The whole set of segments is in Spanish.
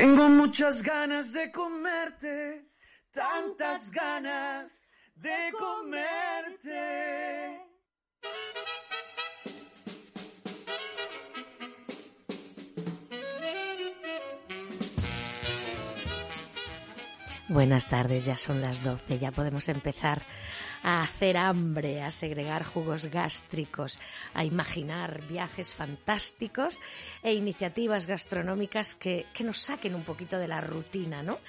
Tengo muchas ganas de comerte, tantas ganas de comerte. Buenas tardes, ya son las 12, ya podemos empezar a hacer hambre, a segregar jugos gástricos, a imaginar viajes fantásticos e iniciativas gastronómicas que, que nos saquen un poquito de la rutina, ¿no?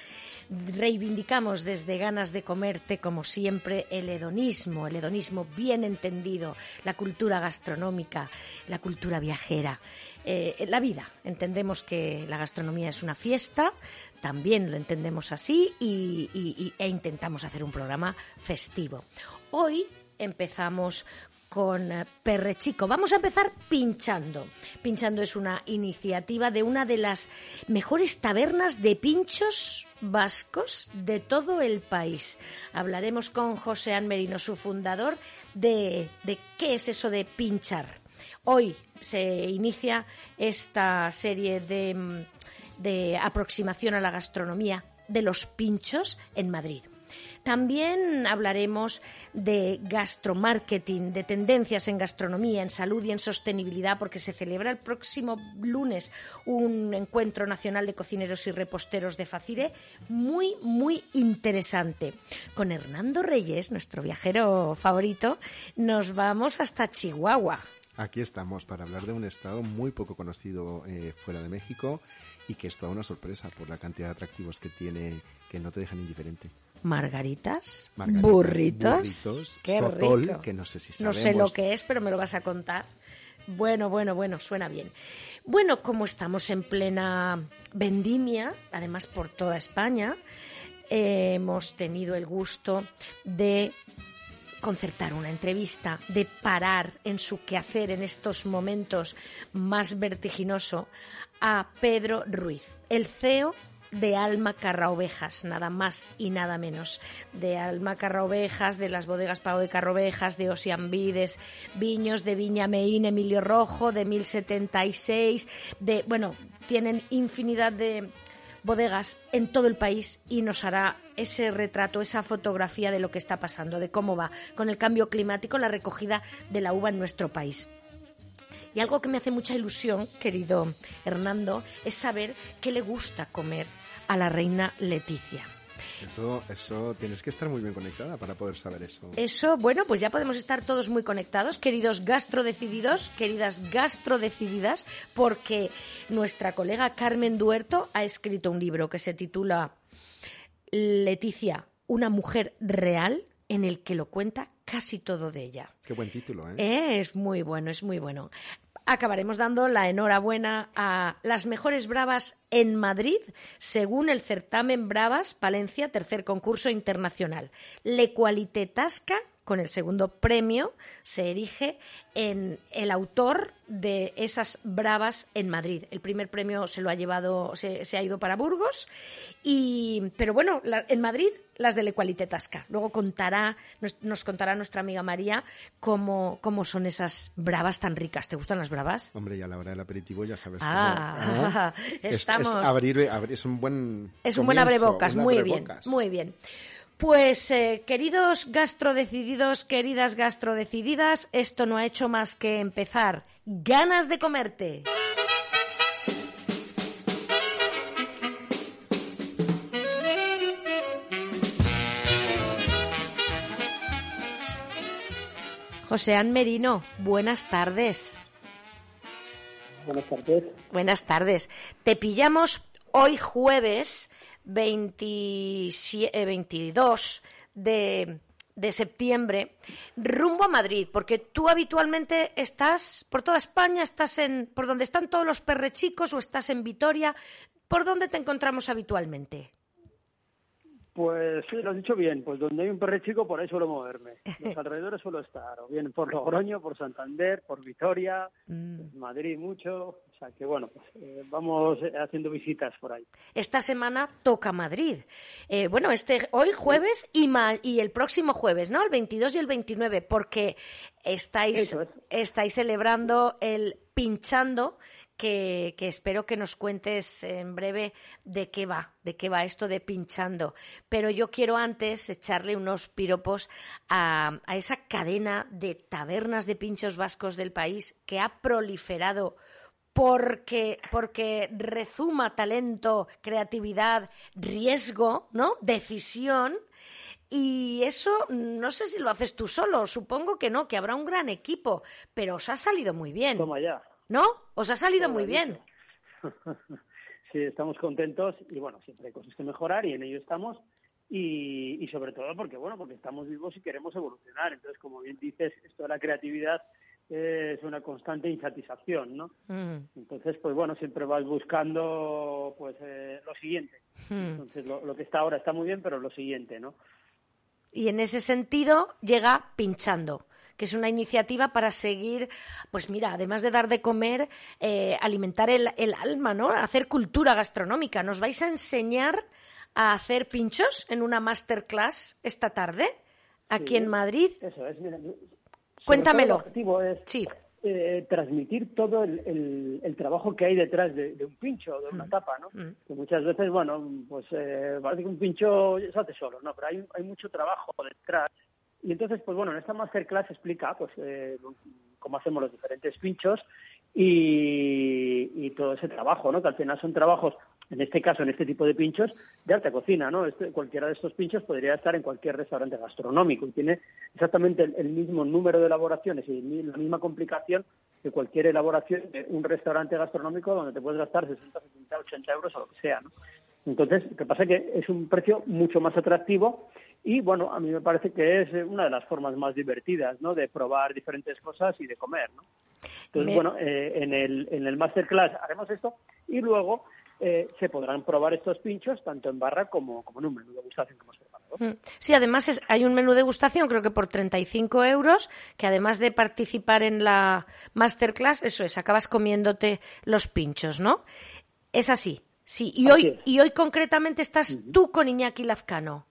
Reivindicamos desde ganas de comerte, como siempre, el hedonismo, el hedonismo bien entendido, la cultura gastronómica, la cultura viajera, eh, la vida. Entendemos que la gastronomía es una fiesta, también lo entendemos así y, e intentamos hacer un programa festivo. Hoy empezamos con eh, Perrechico. Vamos a empezar pinchando. Pinchando es una iniciativa de una de las mejores tabernas de pinchos vascos de todo el país. Hablaremos con José Merino, su fundador, de, de qué es eso de pinchar. Hoy se inicia esta serie de, mm, de aproximación a la gastronomía de los pinchos en Madrid. También hablaremos de gastromarketing, de tendencias en gastronomía, en salud y en sostenibilidad, porque se celebra el próximo lunes un encuentro nacional de cocineros y reposteros de Facire muy, muy interesante. Con Hernando Reyes, nuestro viajero favorito, nos vamos hasta Chihuahua. Aquí estamos para hablar de un estado muy poco conocido eh, fuera de México y que es toda una sorpresa por la cantidad de atractivos que tiene que no te dejan indiferente margaritas, burritos, qué rico. que no sé si No sé lo que es, pero me lo vas a contar. Bueno, bueno, bueno, suena bien. Bueno, como estamos en plena vendimia, además por toda España, hemos tenido el gusto de concertar una entrevista, de parar en su quehacer en estos momentos más vertiginoso a Pedro Ruiz, el CEO de Alma Carraovejas, nada más y nada menos. De Alma Carraovejas, de las bodegas Pau de Carraovejas, de Osiambides, Viños, de Viña Meín, Emilio Rojo, de 1076, de, bueno, tienen infinidad de bodegas en todo el país y nos hará ese retrato, esa fotografía de lo que está pasando, de cómo va con el cambio climático la recogida de la uva en nuestro país. Y algo que me hace mucha ilusión, querido Hernando, es saber qué le gusta comer a la reina Leticia. Eso, eso tienes que estar muy bien conectada para poder saber eso. Eso, bueno, pues ya podemos estar todos muy conectados, queridos gastrodecididos, queridas gastrodecididas, porque nuestra colega Carmen Duerto ha escrito un libro que se titula Leticia, una mujer real, en el que lo cuenta casi todo de ella. Qué buen título, ¿eh? ¿eh? Es muy bueno, es muy bueno acabaremos dando la enhorabuena a las mejores bravas en Madrid, según el certamen Bravas Palencia, tercer concurso internacional. Le Tasca con el segundo premio, se erige en el autor de esas bravas en Madrid. El primer premio se lo ha llevado, se, ha ido para Burgos, y, pero bueno, en Madrid las de Lecualité Tasca. Luego contará, nos, contará nuestra amiga María cómo, cómo son esas bravas tan ricas. ¿Te gustan las bravas? Hombre, ya la hora del aperitivo ya sabes ah, estamos... Es, abrir, es un buen Es un buen abrebocas, muy bien, muy bien. Pues eh, queridos gastrodecididos, queridas gastrodecididas, esto no ha hecho más que empezar. Ganas de comerte. José Merino, buenas tardes. Buenas tardes. Buenas tardes. Te pillamos hoy jueves 22 eh, de, de septiembre rumbo a Madrid, porque tú habitualmente estás por toda España, estás en por donde están todos los perrechicos o estás en Vitoria. ¿Por dónde te encontramos habitualmente? Pues sí, lo has dicho bien, pues donde hay un perrechico por ahí suelo moverme. Los alrededores suelo estar, o bien por Logroño, por Santander, por Vitoria, mm. Madrid mucho, que bueno, pues, eh, vamos haciendo visitas por ahí. Esta semana toca Madrid. Eh, bueno, este hoy jueves y, y el próximo jueves, ¿no? El 22 y el 29, porque estáis, estáis celebrando el pinchando que, espero que nos cuentes en breve de qué va, de qué va esto de pinchando. Pero yo quiero antes echarle unos piropos a, a esa cadena de tabernas de pinchos vascos del país que ha proliferado porque, porque rezuma talento, creatividad, riesgo, ¿no? Decisión. Y eso no sé si lo haces tú solo, supongo que no, que habrá un gran equipo, pero os ha salido muy bien. ¿No? Os ha salido muy bien. sí, estamos contentos y bueno, siempre hay cosas que mejorar y en ello estamos. Y, y sobre todo porque, bueno, porque estamos vivos y queremos evolucionar. Entonces, como bien dices, esto de la creatividad es una constante insatisfacción, ¿no? Mm. Entonces, pues bueno, siempre vas buscando pues eh, lo siguiente. Mm. Entonces, lo, que está ahora está muy bien, pero lo siguiente, ¿no? Y en ese sentido llega pinchando que es una iniciativa para seguir, pues mira, además de dar de comer, eh, alimentar el, el, alma, ¿no? Hacer cultura gastronómica. ¿Nos vais a enseñar a hacer pinchos en una masterclass esta tarde aquí en Madrid? Eso es, mira, Cuéntamelo. el objetivo es eh, transmitir todo el, trabajo que hay detrás de, un pincho, de una mm. tapa, ¿no? Mm. Que muchas veces, bueno, pues eh, parece que un pincho se hace solo, ¿no? Pero hay, hay mucho trabajo detrás. Y entonces, pues bueno, en esta masterclass explica pues eh, cómo hacemos los diferentes pinchos y, todo ese trabajo, ¿no? Que al final son trabajos en este caso, en este tipo de pinchos, de alta cocina, ¿no? Este, cualquiera de estos pinchos podría estar en cualquier restaurante gastronómico y tiene exactamente el, mismo número de elaboraciones y la misma complicación que cualquier elaboración de un restaurante gastronómico donde te puedes gastar 60, 70, 80 euros o lo que sea. Entonces, lo que pasa es que es un precio mucho más atractivo y, bueno, a mí me parece que es una de las formas más divertidas, ¿no? De probar diferentes cosas y de comer, ¿no? Entonces, bueno, eh, en, el, en el masterclass haremos esto y luego eh, se podrán probar estos pinchos tanto en barra como, en un menú de degustación que hemos preparado. Mm. Sí, además hay un menú de degustación, creo que por 35 euros, que además de participar en la masterclass, eso es, acabas comiéndote los pinchos, ¿no? Es así, sí. Y, hoy, y hoy concretamente estás tú con Iñaki Lazcano,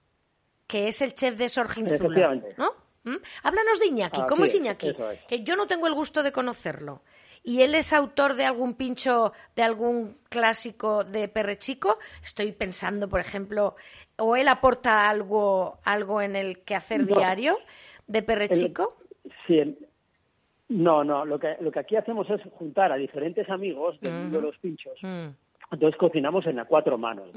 que es el chef de Sorginzula, ¿no? ¿Mm? Háblanos de Iñaki, ¿cómo es Iñaki? Que yo no tengo el gusto de conocerlo y él es autor de algún pincho, de algún clásico de Perrechico. Estoy pensando, por ejemplo, o él aporta algo, algo en el quehacer diario de Perrechico. sí, no, no, lo que, lo que aquí hacemos es juntar a diferentes amigos de los pinchos. Mm. Entonces cocinamos en a cuatro manos.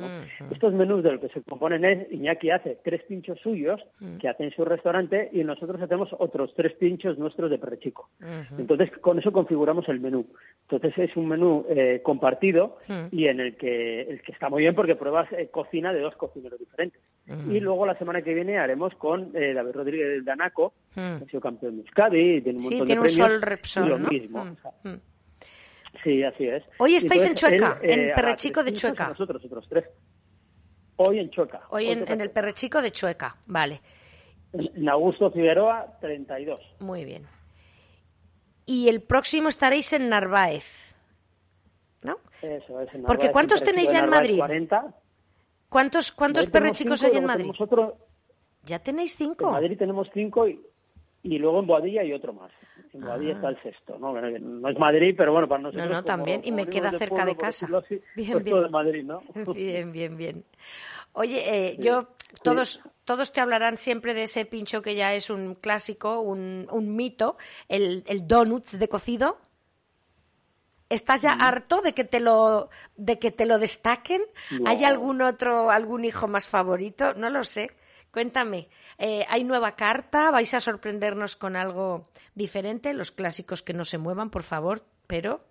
Estos menús de lo que se componen es, Iñaki hace tres pinchos suyos mm. que hace en su restaurante y nosotros hacemos otros tres pinchos nuestros de perrechico. Entonces con eso configuramos el menú. Entonces es un menú eh, compartido mm. y en el que, el que está muy bien porque pruebas eh, cocina de dos cocineros diferentes. Y luego la semana que viene haremos con eh, David Rodríguez del Danaco, mm. que ha sido campeón de Euskadi, tiene un montón de premios, sol Repsol, y lo mismo. Sí, así es. Hoy estáis en Chueca, en eh, Perrechico de Chueca. Nosotros, otros tres. Hoy en Chueca. Hoy, en, el Perrechico de Chueca, vale. En Augusto Figueroa, 32. Muy bien. Y el próximo estaréis en Narváez, ¿no? Eso es, en Narváez. Porque ¿cuántos tenéis ya en Madrid? 40. ¿Cuántos, cuántos perrechicos hay en Madrid? ¿Ya tenéis cinco? En Madrid tenemos cinco y, y luego en Boadilla hay otro más. En Boadilla está el sexto, ¿no? no es Madrid, pero bueno, para nosotros... No, no, también, y me queda cerca de casa. bien, pues bien. de Madrid, ¿no? Bien, bien, bien. Oye, eh, yo, todos, todos te hablarán siempre de ese pincho que ya es un clásico, un, un mito, el, el donuts de cocido. ¿Estás ya harto de que te lo de que te lo destaquen? ¿Hay algún otro, algún hijo más favorito? No lo sé. Cuéntame, eh, ¿hay nueva carta? ¿Vais a sorprendernos con algo diferente? Los clásicos que no se muevan, por favor, pero...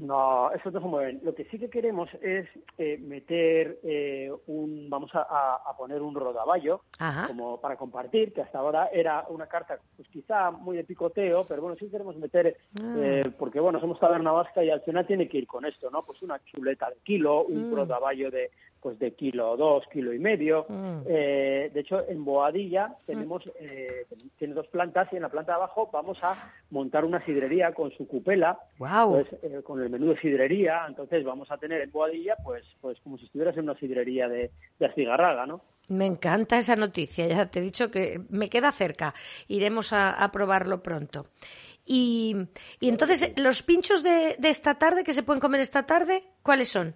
No, eso no se mueven. Lo que sí que queremos es eh, meter eh, un, vamos a, poner un rodaballo como para compartir, que hasta ahora era una carta, pues quizá muy de picoteo, pero bueno, sí queremos meter, ah. porque bueno, somos taberna vasca y al final tiene que ir con esto, ¿no? Pues una chuleta de kilo, un mm. rodaballo de, pues de kilo dos, kilo y medio. Mm. Eh, de hecho, en Boadilla tenemos eh, tiene dos plantas y en la planta de abajo vamos a montar una sidrería con su cupela, wow. pues, eh, con el menú de sidrería. Entonces vamos a tener en Boadilla, pues, pues como si estuvieras en una sidrería de, de Astigarraga, ¿no? Me encanta esa noticia. Ya te he dicho que me queda cerca. Iremos a, a probarlo pronto. Y, y entonces, ¿los pinchos de, de esta tarde, que se pueden comer esta tarde, cuáles son?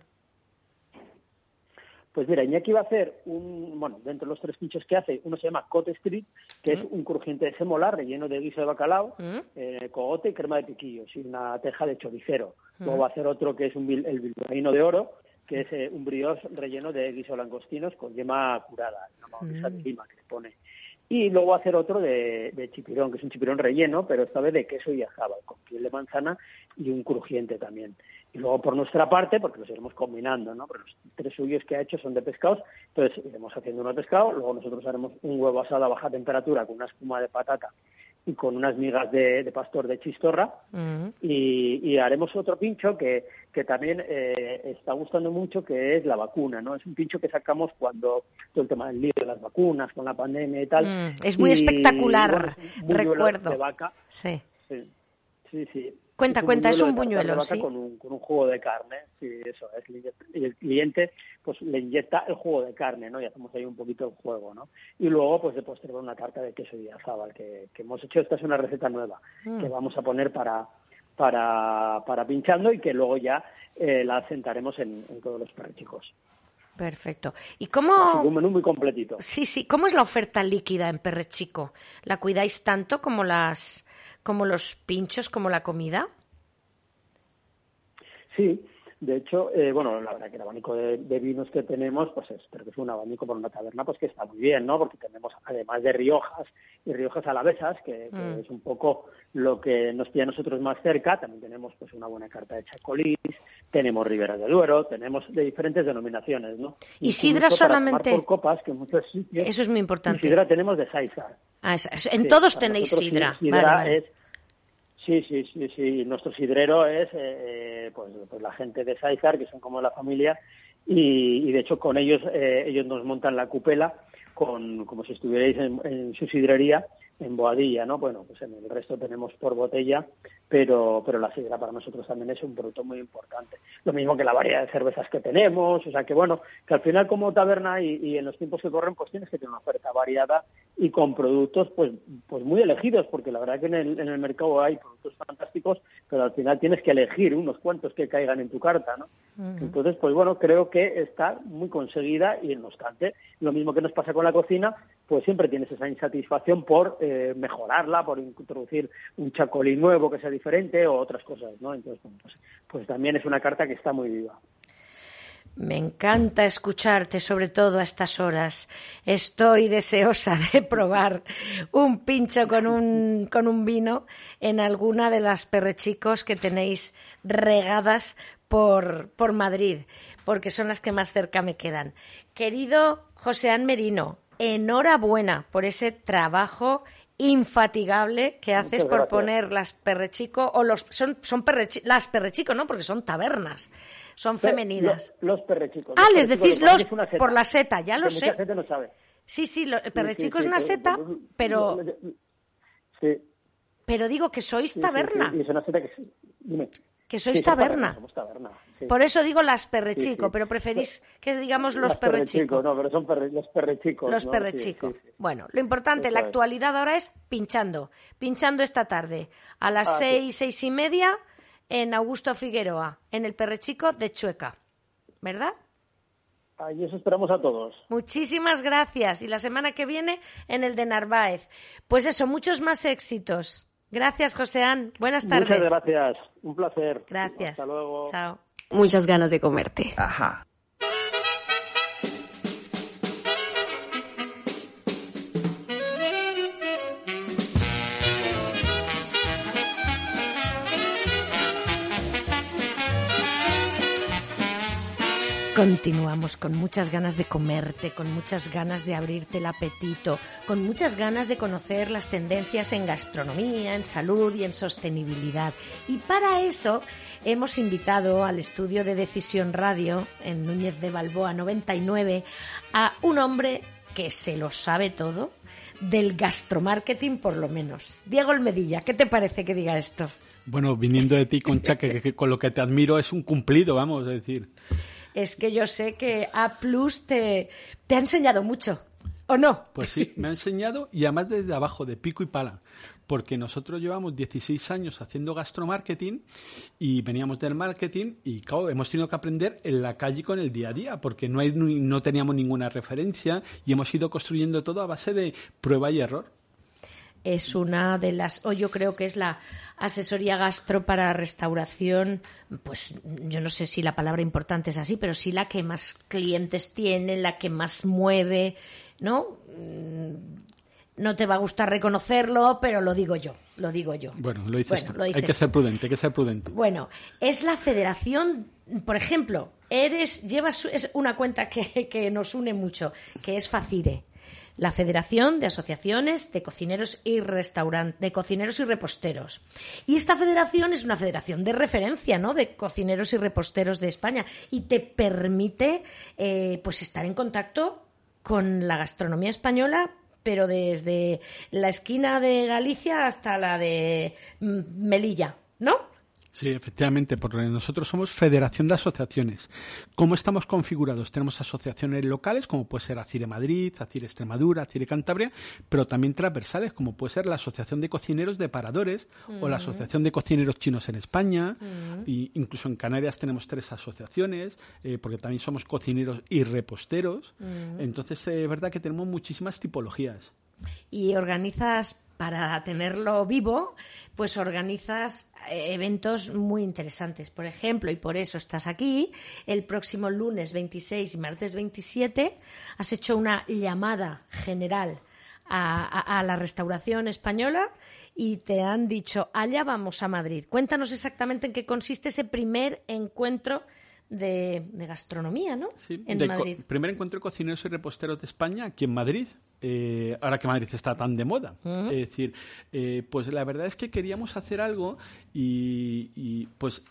Pues mira, Iñaki va a hacer un, bueno, dentro de los tres pinchos que hace, uno se llama Cote Street, que es un crujiente de semolar relleno de guiso de bacalao, eh, cogote y crema de piquillos y una teja de choricero. Luego va a hacer otro que es un, el bilbaíno de oro, que es eh, un brioche relleno de guiso langostinos con yema curada, una de lima que le pone. Y luego hacer otro de, de, chipirón, que es un chipirón relleno, pero esta vez de queso y ajaba, con piel de manzana y un crujiente también. Y luego por nuestra parte, porque los iremos combinando, ¿no? Pero los tres suyos que ha hecho son de pescados, entonces iremos haciendo uno de pescado, luego nosotros haremos un huevo asado a baja temperatura con una espuma de patata y con unas migas de, pastor de chistorra y, haremos otro pincho que, que también eh, está gustando mucho que es la vacuna, ¿no? Es un pincho que sacamos cuando todo el tema del lío de las vacunas, con la pandemia y tal. Mm, es muy espectacular, recuerdo. De vaca. Sí. sí. Sí, sí. Cuenta, cuenta, es un buñuelo, ¿sí? Con un, con un jugo de carne, sí, eso es. Y el cliente pues le inyecta el jugo de carne, ¿no? Y hacemos ahí un poquito el juego, ¿no? Y luego, pues de postre una tarta de queso y azábal que, que hemos hecho. Esta es una receta nueva mm. que vamos a poner para, para, para pinchando y que luego ya eh, la sentaremos en, todos los perrechicos. Perfecto. ¿Y cómo...? Un menú muy completito. Sí, sí. ¿Cómo es la oferta líquida en Perrechico? ¿La cuidáis tanto como las como los pinchos, como la comida? Sí, de hecho, eh, bueno, la verdad que el abanico de, vinos que tenemos, pues es, pero que es un abanico por una taberna, pues que está muy bien, ¿no? Porque tenemos, además de Riojas y Riojas Alavesas, que, que mm. es un poco lo que nos pide a nosotros más cerca, también tenemos pues una buena carta de Chacolís, tenemos Ribera de Duero, tenemos de diferentes denominaciones, ¿no? Y sidra solamente... Por copas, que muchos sitios... Eso es muy importante. sidra tenemos de Saizar. Ah, en todos tenéis sidra. Sí, sí, sí, sí. Nuestro sidrero es eh, eh, pues, pues, la gente de Saizar, que son como la familia, y, de hecho con ellos eh, ellos nos montan la cupela con como si estuvierais en su sidrería en Boadilla, ¿no? Bueno, pues en el resto tenemos por botella, pero, pero la sidra para nosotros también es un producto muy importante. Lo mismo que la variedad de cervezas que tenemos, o sea que bueno, que al final como taberna y, en los tiempos que corren, pues tienes que tener una oferta variada y con productos pues, pues muy elegidos, porque la verdad que en el, en el mercado hay productos fantásticos, pero al final tienes que elegir unos cuantos que caigan en tu carta, ¿no? Entonces, pues bueno, creo que está muy conseguida y no obstante, lo mismo que nos pasa con la cocina, pues siempre tienes esa insatisfacción por eh, mejorarla, por introducir un chacolín nuevo que sea diferente o otras cosas, ¿no? Entonces, pues, pues, también es una carta que está muy viva. Me encanta escucharte, sobre todo a estas horas. Estoy deseosa de probar un pincho con un, con un vino en alguna de las perrechicos que tenéis regadas por, por Madrid, porque son las que más cerca me quedan. Querido José Merino, enhorabuena por ese trabajo infatigable que haces por poner las perrechico o los son son las perrechico no porque son tabernas son femeninas los, perrechicos ah les decís los por la seta ya lo sé no sabe. sí sí el perrechico es una seta pero sí. pero digo que sois taberna es una seta que dime que sois taberna. Por eso digo las perrechico, pero preferís que digamos los perrechico. No, pero son los perrechicos. Los perrechicos. Bueno, lo importante, la actualidad ahora es pinchando. Pinchando esta tarde a las ah, seis, seis y media en Augusto Figueroa, en el perrechico de Chueca. ¿Verdad? Ahí eso esperamos a todos. Muchísimas gracias. Y la semana que viene en el de Narváez. Pues eso, muchos más éxitos. Gracias, Joséán. Buenas tardes. Muchas gracias. Un placer. Gracias. Hasta luego. Chao. Muchas ganas de comerte. Ajá. Continuamos con muchas ganas de comerte, con muchas ganas de abrirte el apetito, con muchas ganas de conocer las tendencias en gastronomía, en salud y en sostenibilidad. Y para eso hemos invitado al estudio de Decisión Radio en Núñez de Balboa 99 a un hombre que se lo sabe todo, del gastromarketing por lo menos. Diego Almedilla, ¿qué te parece que diga esto? Bueno, viniendo de ti, Concha, que con lo que te admiro es un cumplido, vamos a decir es que yo sé que A Plus te, ha enseñado mucho. ¿O no? Pues sí, me ha enseñado y además desde abajo, de pico y pala. Porque nosotros llevamos 16 años haciendo gastromarketing y veníamos del marketing y claro, hemos tenido que aprender en la calle con el día a día porque no, hay, no teníamos ninguna referencia y hemos ido construyendo todo a base de prueba y error es una de las, o yo creo que es la asesoría gastro para restauración, pues yo no sé si la palabra importante es así, pero sí la que más clientes tiene, la que más mueve, ¿no? Mm, no te va a gustar reconocerlo, pero lo digo yo, lo digo yo. Bueno, lo dices, Hay que ser prudente, hay que ser prudente. Bueno, es la federación, por ejemplo, eres, llevas es una cuenta que, que nos une mucho, que es Facire la Federación de Asociaciones de Cocineros y de Cocineros y Reposteros. Y esta federación es una federación de referencia, ¿no? De cocineros y reposteros de España y te permite, eh, pues, estar en contacto con la gastronomía española pero desde la esquina de Galicia hasta la de mm, Melilla, ¿no? Sí, efectivamente, porque nosotros somos Federación de Asociaciones. ¿Cómo estamos configurados? Tenemos asociaciones locales, como puede ser ACIRE Madrid, ACIRE Extremadura, ACIRE Cantabria, pero también transversales, como puede ser la Asociación de Cocineros de Paradores o la mm. Asociación de Cocineros Chinos en España. Mm. y incluso en Canarias tenemos tres asociaciones, eh, porque también somos cocineros y reposteros. Mm. Entonces, eh, es verdad que tenemos muchísimas tipologías. Y organizas para tenerlo vivo, pues organizas eh, eventos muy interesantes. Por ejemplo, y por eso estás aquí, el próximo lunes 26 y martes 27 has hecho una llamada general a, la restauración española y te han dicho, allá vamos a Madrid. Cuéntanos exactamente en qué consiste ese primer encuentro de, gastronomía, ¿no? Sí, en Madrid. primer encuentro de cocineros y reposteros de España aquí en Madrid, eh, ahora que Madrid está tan de moda. Es decir, eh, pues la verdad es que queríamos hacer algo y, y pues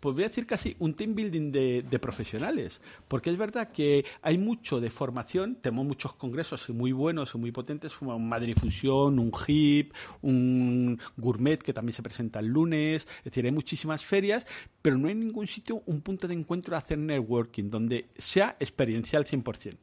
pues voy a decir casi un team building de, profesionales, porque es verdad que hay mucho de formación, tenemos muchos congresos muy buenos y muy potentes, como un Madrid Fusión, un HIP, un Gourmet que también se presenta el lunes, es decir, hay muchísimas ferias, pero no hay ningún sitio, un punto de encuentro de hacer networking, donde sea experiencial 100%.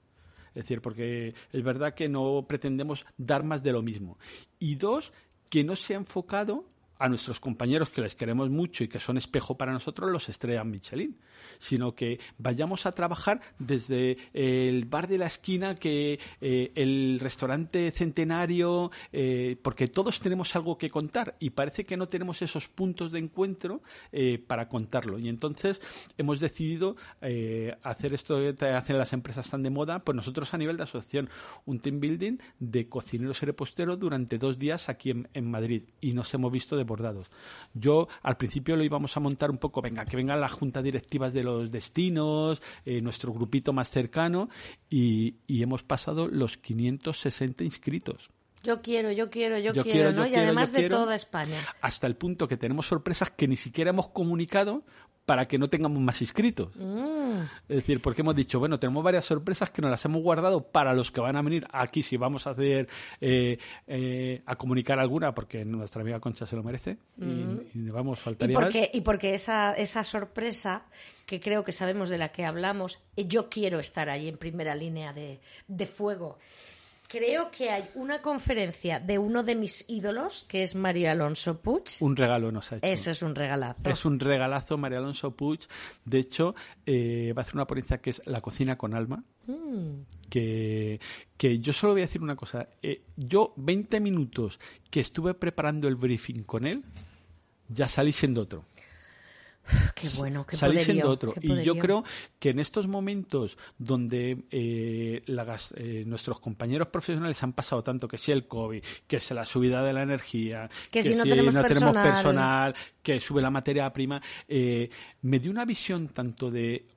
Es decir, porque es verdad que no pretendemos dar más de lo mismo. Y dos, que no se ha enfocado a nuestros compañeros que les queremos mucho y que son espejo para nosotros los estrellas Michelin, sino que vayamos a trabajar desde el bar de la esquina, que eh, el restaurante centenario, eh, porque todos tenemos algo que contar y parece que no tenemos esos puntos de encuentro eh, para contarlo. Y entonces hemos decidido hacer esto que hacen las empresas tan de moda, pues nosotros a nivel de asociación, un team building de cocineros y reposteros durante dos días aquí en, en Madrid y nos hemos visto de bordados. Yo al principio lo íbamos a montar un poco, venga, que vengan las juntas directivas de los destinos, eh, nuestro grupito más cercano, y, hemos pasado los 560 inscritos. Yo quiero, yo quiero, yo, quiero, ¿no? y además de toda España. Hasta el punto que tenemos sorpresas que ni siquiera hemos comunicado para que no tengamos más inscritos. Mm. Es decir, porque hemos dicho, bueno, tenemos varias sorpresas que nos las hemos guardado para los que van a venir aquí, si vamos a hacer, eh, eh, a comunicar alguna, porque nuestra amiga Concha se lo merece, y, mm. vamos, faltaría ¿Y porque, Y porque esa, esa sorpresa que creo que sabemos de la que hablamos, eh, yo quiero estar ahí en primera línea de, de fuego creo que hay una conferencia de uno de mis ídolos, que es Mario Alonso Puig. Un regalo nos ha hecho. Eso es un regalazo. Es un regalazo, Mario Alonso Puig. De hecho, eh, va a hacer una ponencia que es La cocina con alma. Mm. Que, que, yo solo voy a decir una cosa. Eh, yo, 20 minutos que estuve preparando el briefing con él, ya salí siendo otro. Qué bueno, qué Salí siendo otro. Y yo creo que en estos momentos donde eh, eh, nuestros compañeros profesionales han pasado tanto, que si el COVID, que si la subida de la energía, que, si, no, tenemos, personal. que sube la materia prima, eh, me dio una visión tanto de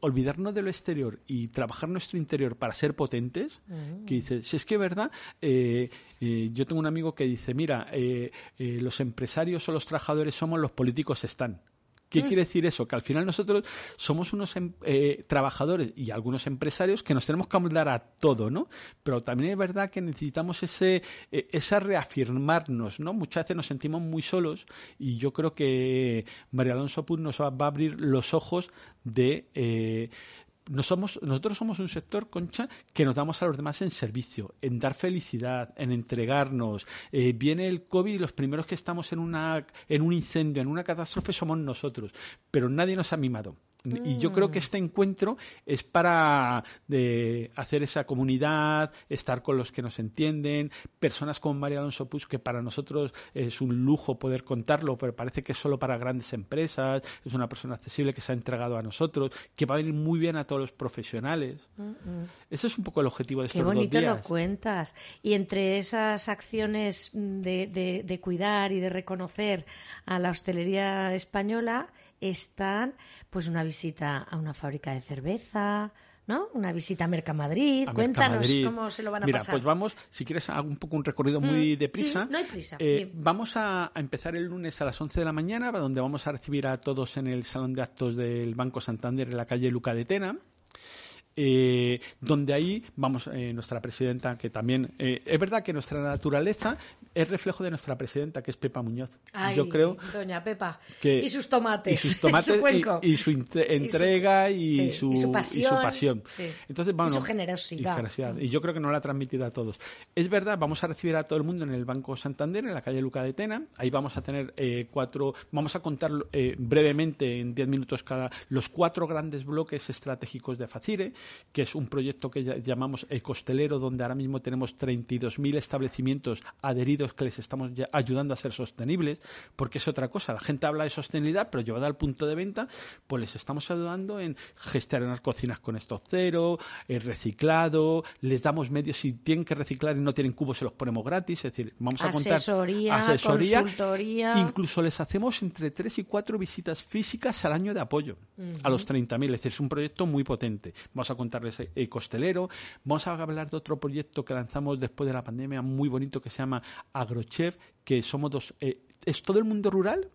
olvidarnos de lo exterior y trabajar nuestro interior para ser potentes, mm. que dice, si es que es verdad, yo tengo un amigo que dice, mira, los empresarios o los trabajadores somos, los políticos están. ¿Qué mm. quiere decir eso? Que al final nosotros somos unos em, eh, trabajadores y algunos empresarios que nos tenemos que amoldar a todo, ¿no? Pero también es verdad que necesitamos ese, eh, esa reafirmarnos, ¿no? Muchas veces nos sentimos muy solos y yo creo que María Alonso Puz nos va, a abrir los ojos de eh, no somos, nosotros somos un sector, Concha, que nos damos a los demás en servicio, en dar felicidad, en entregarnos. Eh, viene el COVID y los primeros que estamos en, una, en un incendio, en una catástrofe, somos nosotros. Pero nadie nos ha mimado. Y yo creo que mm. este encuentro es para de hacer esa comunidad, estar con los que nos entienden, personas como María Alonso Puig, que para nosotros es un lujo poder contarlo, pero parece que es solo para grandes empresas, es una persona accesible que se ha entregado a nosotros, que va a venir muy bien a todos los profesionales. Ese es un poco el objetivo de estos Qué bonito lo cuentas. Y entre esas acciones de, de cuidar y de reconocer a la hostelería española están pues una visita a una fábrica de cerveza, ¿no? Una visita a Mercamadrid. Cuéntanos cómo se lo van a Mira, pues vamos, si quieres, hago un poco un recorrido muy mm, deprisa. no hay prisa. Eh, vamos a, empezar el lunes a las 11 de la mañana, donde vamos a recibir a todos en el Salón de Actos del Banco Santander en la calle Luca de Tena. Eh, donde ahí vamos eh, nuestra presidenta que también eh, es verdad que nuestra naturaleza es reflejo de nuestra presidenta que es Pepa Muñoz. Yo creo doña Pepa. y sus tomates y sus tomates y, su, entrega y su, pasión, entonces y su generosidad. y yo creo que nos la ha transmitido a todos. Es verdad vamos a recibir a todo el mundo en el Banco Santander en la calle Luca de Tena. Ahí vamos a tener cuatro vamos a contar brevemente en diez minutos cada los cuatro grandes bloques estratégicos de Facire que es un proyecto que llamamos Ecostelero, donde ahora mismo tenemos 32.000 establecimientos adheridos que les estamos ayudando a ser sostenibles, porque es otra cosa. La gente habla de sostenibilidad, pero llevada al punto de venta, pues les estamos ayudando en gestionar cocinas con esto cero, el reciclado, les damos medios si tienen que reciclar y no tienen cubos, se los ponemos gratis. Es decir, vamos a contar asesoría, consultoría. Incluso les hacemos entre tres y cuatro visitas físicas al año de apoyo a los 30.000. Es decir, es un proyecto muy potente. Vamos a contarles el costelero. Vamos a hablar de otro proyecto que lanzamos después de la pandemia muy bonito que se llama Agrochef, que somos dos. Eh, es todo el mundo rural,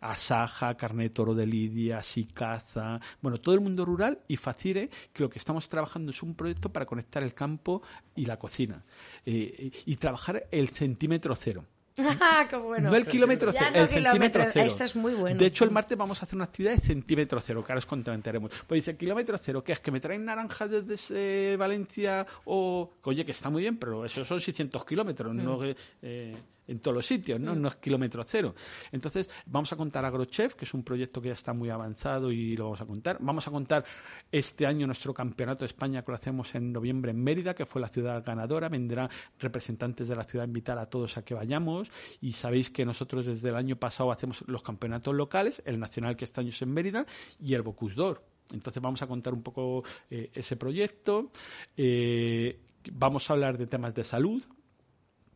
Asaja, Carne Toro de Lidia, Sicaza, bueno, todo el mundo rural y Facire, que lo que estamos trabajando es un proyecto para conectar el campo y la cocina eh, y trabajar el centímetro cero. Ah, no el kilómetro cero, el centímetro cero. Esto es muy bueno. De hecho, el martes vamos a hacer una actividad de centímetro cero, que ahora os comentaremos. Pues dice, kilómetro cero, ¿qué es? ¿Que me traen naranjas desde Valencia? O, oye, que está muy bien, pero eso son 600 kilómetros, no... Mm. Eh, en todos los sitios, ¿no? Mm. No es kilómetro cero. Entonces, vamos a contar AgroChef, que es un proyecto que ya está muy avanzado y lo vamos a contar. Vamos a contar este año nuestro campeonato de España que lo hacemos en noviembre en Mérida, que fue la ciudad ganadora. Vendrán representantes de la ciudad a invitar a todos a que vayamos. Y sabéis que nosotros desde el año pasado hacemos los campeonatos locales, el nacional que este año es en Mérida y el Bocus d'Or. Entonces vamos a contar un poco eh, ese proyecto. Eh, vamos a hablar de temas de salud,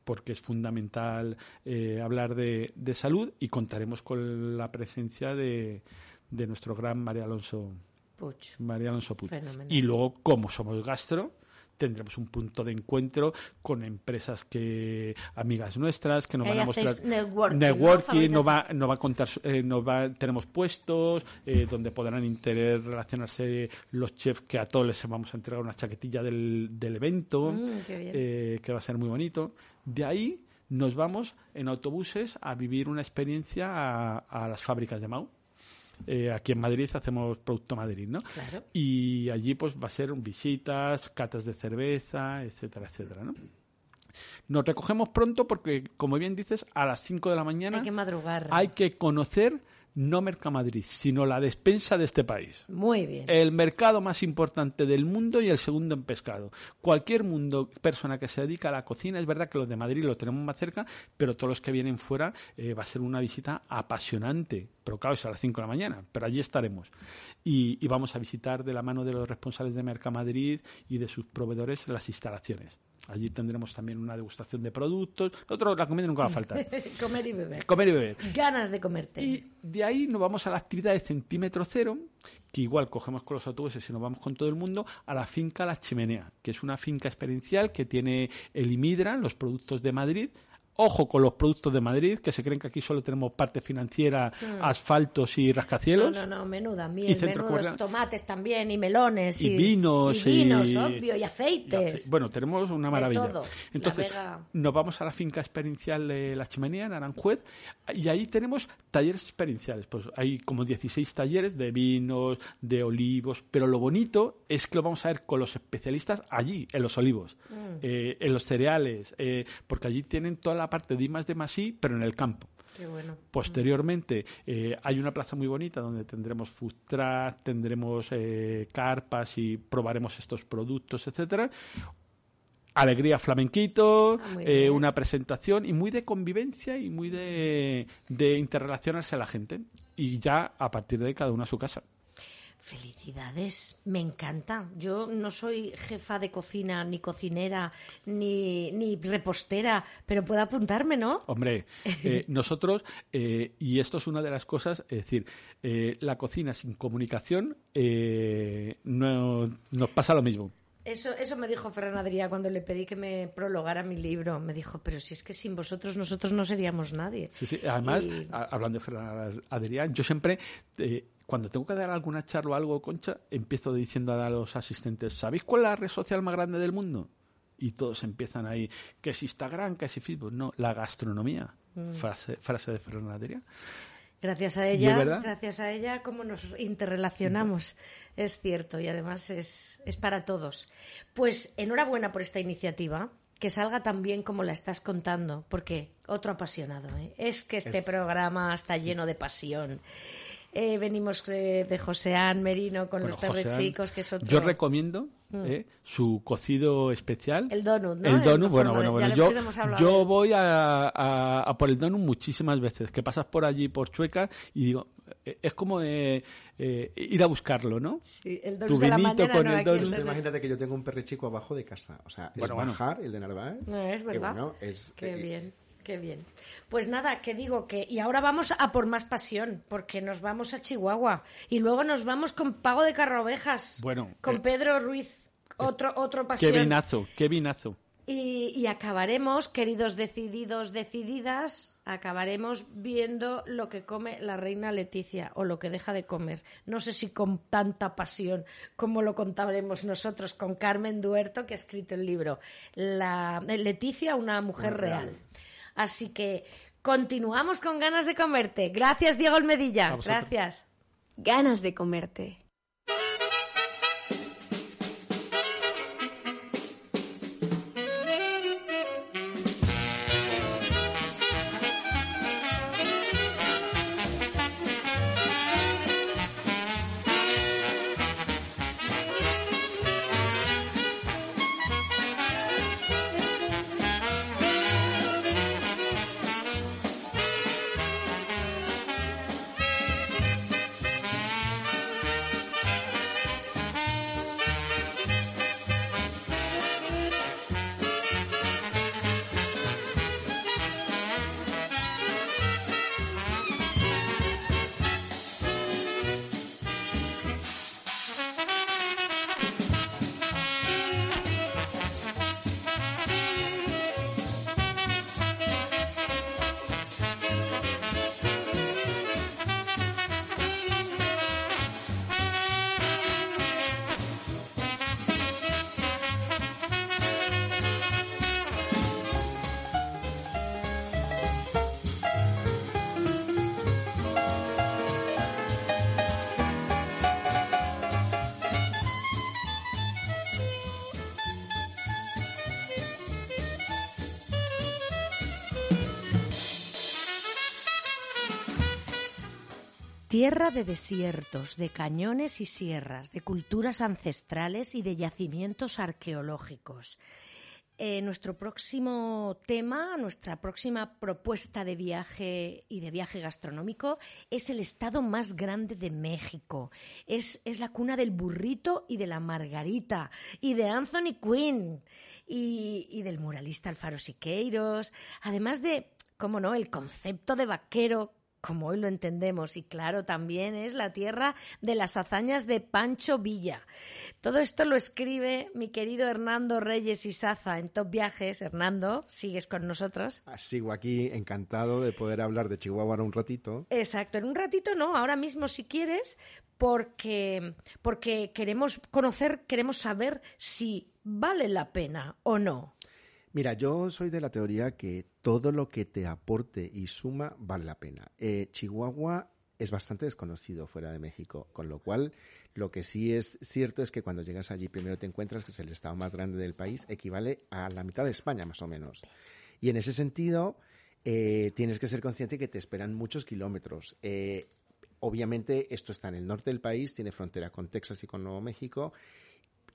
porque es fundamental eh, hablar de, salud y contaremos con la presencia de, de nuestro gran María Alonso Puch. María Alonso Puch. Y luego, como somos gastro, tendremos un punto de encuentro con empresas que amigas nuestras que nos van a mostrar networking, ¿no? va no va a contar eh, va tenemos puestos eh, donde podrán interrelacionarse los chefs que a todos les vamos a entregar una chaquetilla del, del evento mm, eh, que va a ser muy bonito. De ahí nos vamos en autobuses a vivir una experiencia a, a las fábricas de Mau eh, aquí en Madrid hacemos Producto Madrid, ¿no? Y allí pues va a ser visitas, catas de cerveza, etcétera, etcétera, ¿no? Nos recogemos pronto porque, como bien dices, a las 5 de la mañana hay que madrugar. Hay que conocer no Mercamadrid, sino la despensa de este país. Muy bien. El mercado más importante del mundo y el segundo en pescado. Cualquier mundo, persona que se dedica a la cocina, es verdad que los de Madrid lo tenemos más cerca, pero todos los que vienen fuera eh, va a ser una visita apasionante. Pero claro, es a las 5 de la mañana, pero allí estaremos. Y, y vamos a visitar de la mano de los responsables de Mercamadrid y de sus proveedores las instalaciones. Allí tendremos también una degustación de productos. Otro, la comida nunca va a faltar. comer y beber. Comer y beber. Ganas de comerte. Y de ahí nos vamos a la actividad de centímetro cero, que igual cogemos con los autobuses y nos vamos con todo el mundo, a la finca La Chimenea, que es una finca experiencial que tiene el Imidra, los productos de Madrid, Ojo con los productos de Madrid, que se creen que aquí solo tenemos parte financiera, Hmm. asfaltos y rascacielos. No, no, no, menuda miel, Y menudos comercial. tomates también, y melones, Y vinos, y, vinos, y- obvio, y aceites. Bueno, tenemos una maravilla. todo. Entonces, nos vamos a la finca experiencial de La Chimenea, en Aranjuez, y ahí tenemos talleres experienciales. Pues hay como 16 talleres de vinos, de olivos, pero lo bonito es que lo vamos a ver con los especialistas allí, en los olivos, Mm. eh, en los cereales, eh, porque allí tienen toda la parte de I más de más I, pero en el campo. Qué bueno. Posteriormente eh, hay una plaza muy bonita donde tendremos food truck, tendremos eh, carpas y probaremos estos productos, etcétera. Alegría flamenquito, Ah, eh, una presentación y muy de convivencia y muy de, de interrelacionarse a la gente. Y ya a partir de ahí cada uno a su casa. Felicidades, me encanta. Yo no soy jefa de cocina, ni cocinera, ni, ni repostera, pero puedo apuntarme, ¿no? Hombre, eh, nosotros, eh, y esto es una de las cosas, es decir, eh, la cocina sin comunicación eh, no, nos pasa lo mismo. Eso, eso me dijo Ferran Adrià cuando le pedí que me prologara mi libro. Me dijo, pero si es que sin vosotros nosotros no seríamos nadie. Sí, sí. Además, Y- a- hablando de Ferran Adrián, yo siempre, eh, cuando tengo que dar alguna charla o algo, Concha, empiezo diciendo a los asistentes, ¿sabéis cuál es la red social más grande del mundo? Y todos empiezan ahí, que es Instagram, que es Facebook. No, la gastronomía. Mm. Frase, frase de Adrià. Gracias a ¿Y ella, gracias a ella, cómo nos interrelacionamos. Es cierto, y además es, es para todos. Pues enhorabuena por esta iniciativa, que salga tan bien como la estás contando, porque otro apasionado. ¿eh? Es que este Es- programa está lleno de pasión. Eh, venimos de, de Joseán Merino con Bueno, los perros Joseán, chicos, que es otro. Yo recomiendo eh, su cocido especial. El donut, ¿no? El donut, bueno, bueno, bueno. Yo, yo voy a, a- a por el donut muchísimas veces, que pasas por allí, por Chueca, y digo, eh, es como eh, eh, ir a buscarlo, ¿no? Sí, el Tu donut de la vinito mañana, con no, el donut. imagínate que yo tengo un perrechico abajo de casa. O sea, Bueno, es bueno. bajar el de Narváez. No, es que verdad. bueno, es- Qué eh, bien, qué bien. Pues nada, que digo que. Y ahora vamos a por más pasión, porque nos vamos a Chihuahua. Y luego nos vamos con Pago de Carrovejas. Bueno, Con eh, Pedro Ruiz. Otro, otro Qué pasión. vinazo, qué vinazo. Y, y acabaremos, queridos decididos, decididas, acabaremos viendo lo que come la reina Leticia o lo que deja de comer. No sé si con tanta pasión como lo contaremos nosotros con Carmen Duerto, que ha escrito el libro la, Leticia, una mujer real. Así que continuamos con ganas de comerte. Gracias, Diego Almedilla. Gracias. Ganas de comerte. De desiertos, de cañones y sierras, de culturas ancestrales y de yacimientos arqueológicos. Eh, nuestro próximo tema, nuestra próxima propuesta de viaje y de viaje gastronómico es el estado más grande de México. Es, es la cuna del burrito y de la margarita y de Anthony Quinn y, y del muralista Alfaro Siqueiros, además de, cómo no, el concepto de vaquero como hoy lo entendemos. Y claro, también es la tierra de las hazañas de Pancho Villa. Todo esto lo escribe mi querido Hernando Reyes Isaza en Top Viajes. Hernando, ¿sigues con nosotros? Ah, sigo aquí, encantado de poder hablar de Chihuahua ahora un ratito. Exacto, en un ratito no, ahora mismo si quieres, porque, porque queremos conocer, queremos saber si vale la pena o no. Mira, yo soy de la teoría que todo lo que te aporte y suma vale la pena. Eh, Chihuahua es bastante desconocido fuera de México, con lo cual lo que sí es cierto es que cuando llegas allí primero te encuentras que es el estado más grande del país, equivale a la mitad de España más o menos. Y en ese sentido eh, tienes que ser consciente que te esperan muchos kilómetros. Eh, obviamente esto está en el norte del país, tiene frontera con Texas y con Nuevo México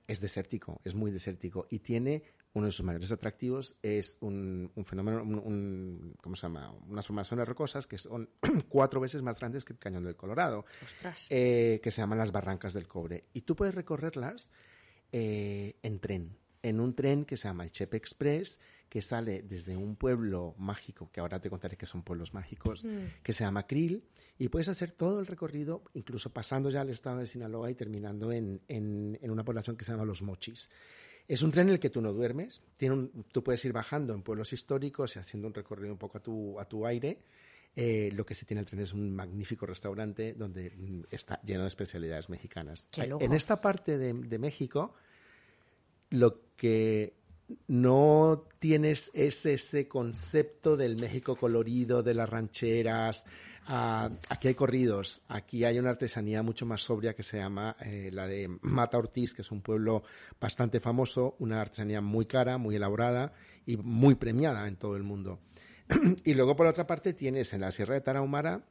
es desértico, es muy desértico y tiene uno de sus mayores atractivos es un, fenómeno, un, ¿cómo se llama? Unas formaciones rocosas que son cuatro veces más grandes que el Cañón del Colorado, eh, que se llaman las Barrancas del Cobre. Y tú puedes recorrerlas eh, en tren, en un tren que se llama el Chepe Express, que sale desde un pueblo mágico, que ahora te contaré que son pueblos mágicos, mm. que se llama Krill, y puedes hacer todo el recorrido, incluso pasando ya al estado de Sinaloa y terminando en, en, una población que se llama Los Mochis. Es un tren en el que tú no duermes, tiene tú puedes ir bajando en pueblos históricos y haciendo un recorrido un poco a tu, a tu aire. Eh, lo que sí tiene el tren es un magnífico restaurante donde mm, está lleno de especialidades mexicanas. En esta parte de, de México, lo que no tienes ese, concepto del México colorido, de las rancheras. Ah, aquí hay corridos, aquí hay una artesanía mucho más sobria que se llama eh, la de Mata Ortiz, que es un pueblo bastante famoso, una artesanía muy cara, muy elaborada y muy premiada en todo el mundo. y luego, por otra parte, tienes en la Sierra de Tarahumara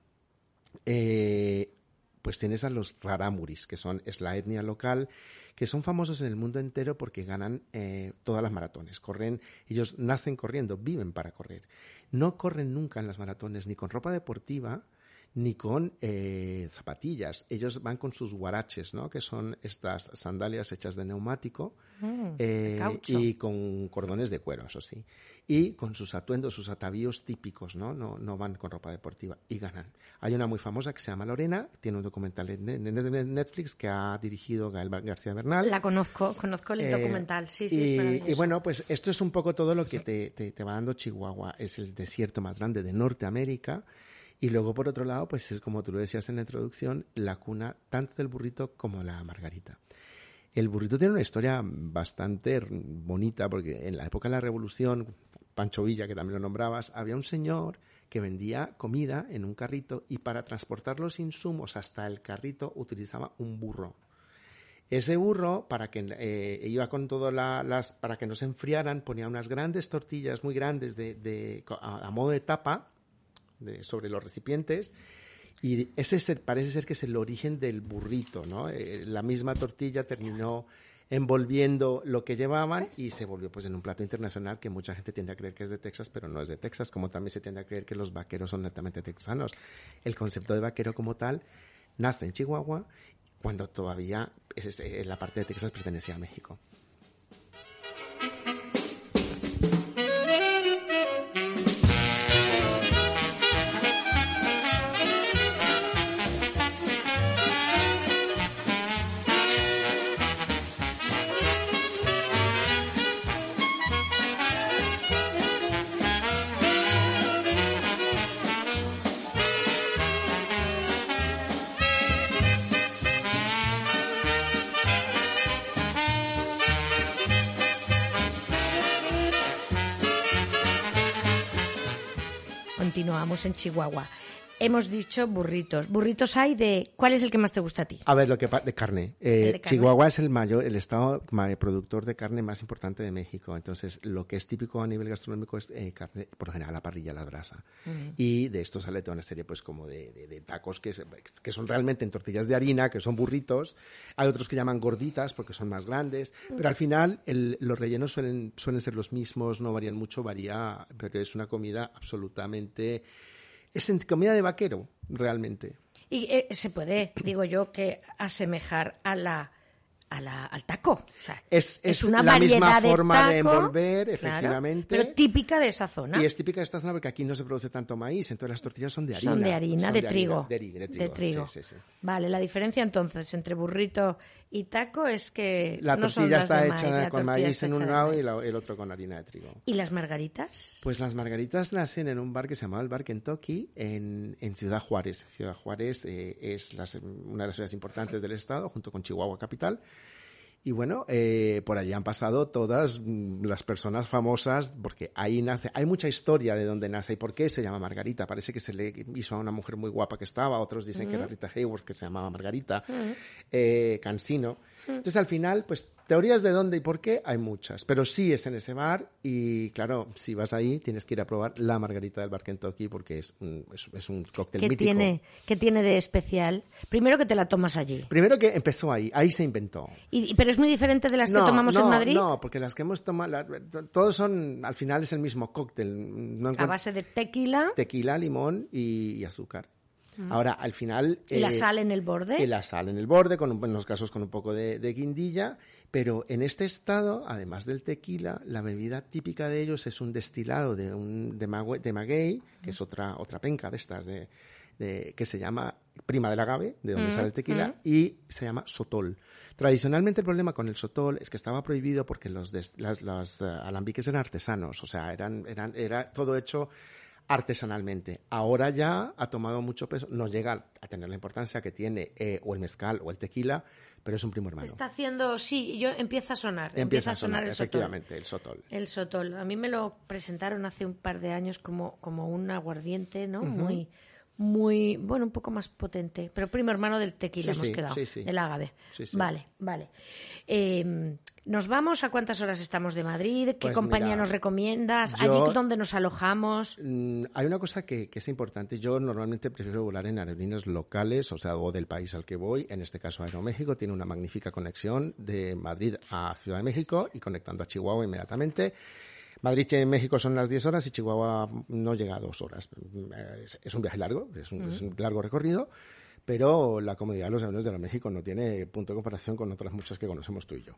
eh, pues tienes a los raramuris, que son, es la etnia local, que son famosos en el mundo entero porque ganan eh, todas las maratones. Corren, ellos nacen corriendo, viven para correr. No corren nunca en las maratones ni con ropa deportiva, ni con eh, zapatillas. Ellos van con sus guaraches, ¿no? Que son estas sandalias hechas de neumático mm, eh, y con cordones de cuero, eso sí. Y con sus atuendos, sus atavíos típicos, ¿no? ¿no? No van con ropa deportiva y ganan. Hay una muy famosa que se llama Lorena, tiene un documental en Netflix que ha dirigido Gael García Bernal. La conozco, conozco el eh, documental, sí, sí, y, es maravilloso. Y bueno, pues esto es un poco todo lo que te, te, te va dando Chihuahua. Es el desierto más grande de Norteamérica y luego, por otro lado, pues es como tú lo decías en la introducción, la cuna tanto del burrito como la margarita. El burrito tiene una historia bastante bonita porque en la época de la Revolución, Pancho Villa, que también lo nombrabas, había un señor que vendía comida en un carrito y para transportar los insumos hasta el carrito utilizaba un burro. Ese burro, para que eh, iba con todo las, para que no se enfriaran, ponía unas grandes tortillas muy grandes de, a modo de tapa sobre los recipientes. Y ese parece ser que es el origen del burrito. Eh, la misma tortilla terminó envolviendo lo que llevaban y se volvió pues en un plato internacional que mucha gente tiende a creer que es de Texas, pero no es de Texas, como también se tiende a creer que los vaqueros son netamente texanos. El concepto de vaquero como tal nace en Chihuahua cuando todavía eh, la parte de Texas pertenecía a México. Continuamos en Chihuahua. Hemos dicho burritos. Burritos hay de. ¿Cuál es el que más te gusta a ti? A ver, lo que de carne. Eh, Chihuahua es el mayor, el estado productor de carne más importante de México. Entonces, lo que es típico a nivel gastronómico es eh, carne, por lo general, la parrilla, la brasa. Y de esto sale toda una serie, pues, como de, tacos que, que son realmente en tortillas de harina, que son burritos. Hay otros que llaman gorditas porque son más grandes. Pero al final, los rellenos suelen, suelen ser los mismos, no varían mucho, varía, pero es una comida absolutamente es comida de vaquero, realmente. Y eh, se puede, digo yo, que asemejar a la al taco. O sea, es, es, una la misma forma de, envolver, efectivamente. pero típica de esa zona. Y es típica de esta zona porque aquí no se produce tanto maíz, entonces las tortillas son de harina. Son de harina, de, trigo. de, trigo. Vale, la diferencia entonces entre burrito y taco es que la no tortilla está hecha con maíz en un lado y el otro con harina de trigo. ¿Y las margaritas? Pues las margaritas nacen en un bar que se llamaba el Bar Kentucky en, en Ciudad Juárez. Ciudad Juárez eh, es una de las ciudades importantes del estado, junto con Chihuahua capital. Y bueno, eh, por allí han pasado todas mm, las personas famosas, porque ahí nace, hay mucha historia de dónde nace y por qué se llama Margarita. Parece que se le hizo a una mujer muy guapa que estaba, otros dicen que era Rita Hayworth, que se llamaba Margarita, eh, Cansino. Entonces al final, pues Teorías de dónde y por qué hay muchas, pero sí es en ese bar y claro, si vas ahí tienes que ir a probar la margarita del bar Kentucky porque es un, es, un cóctel ¿Qué mítico. Tiene, ¿Qué tiene de especial? Primero que te la tomas allí. Primero que empezó ahí, ahí se inventó. ¿Y, ¿Pero es muy diferente de las que tomamos en Madrid? No, porque las que hemos tomado, todos son, al final es el mismo cóctel. a base de tequila. Tequila, limón y azúcar. Ahora, al final... ¿Y la eh, sal en el borde? Y la sal en el borde, con en los casos con un poco de, guindilla, pero en este estado, además del tequila, la bebida típica de ellos es un destilado de, un, de, maguey, que es otra, otra penca de estas, de, que se llama prima del agave, de donde sale el tequila, y se llama sotol. Tradicionalmente el problema con el sotol es que estaba prohibido porque los, las, eh, alambiques eran artesanos, o sea, eran, eran, era todo hecho artesanalmente. Ahora ya ha tomado mucho peso, no llega a tener la importancia que tiene eh, o el mezcal o el tequila, pero es un primo hermano. Está haciendo, sí, yo empieza a sonar. Empieza, a sonar, el efectivamente, el sotol. El sotol. A mí me lo presentaron hace un par de años como, como un aguardiente, ¿no? Muy muy, bueno, un poco más potente, pero primo hermano del tequila hemos quedado, del ágave. Vale, vale. Em, ¿Nos vamos? ¿A cuántas horas estamos de Madrid? ¿Qué pues compañía nos recomiendas? ¿Allí dónde nos alojamos? Mm, hay una cosa que, es importante. Yo normalmente prefiero volar en aerolíneas locales, o sea, o del país al que voy. En este caso, Aeroméxico tiene una magnífica conexión de Madrid a Ciudad de México y conectando a Chihuahua inmediatamente. Madrid en México son las 10 horas y Chihuahua no llega a dos horas. Es, un viaje largo, es un, largo recorrido, pero la comodidad de los aviones de México no tiene punto de comparación con otras muchas que conocemos tú y yo.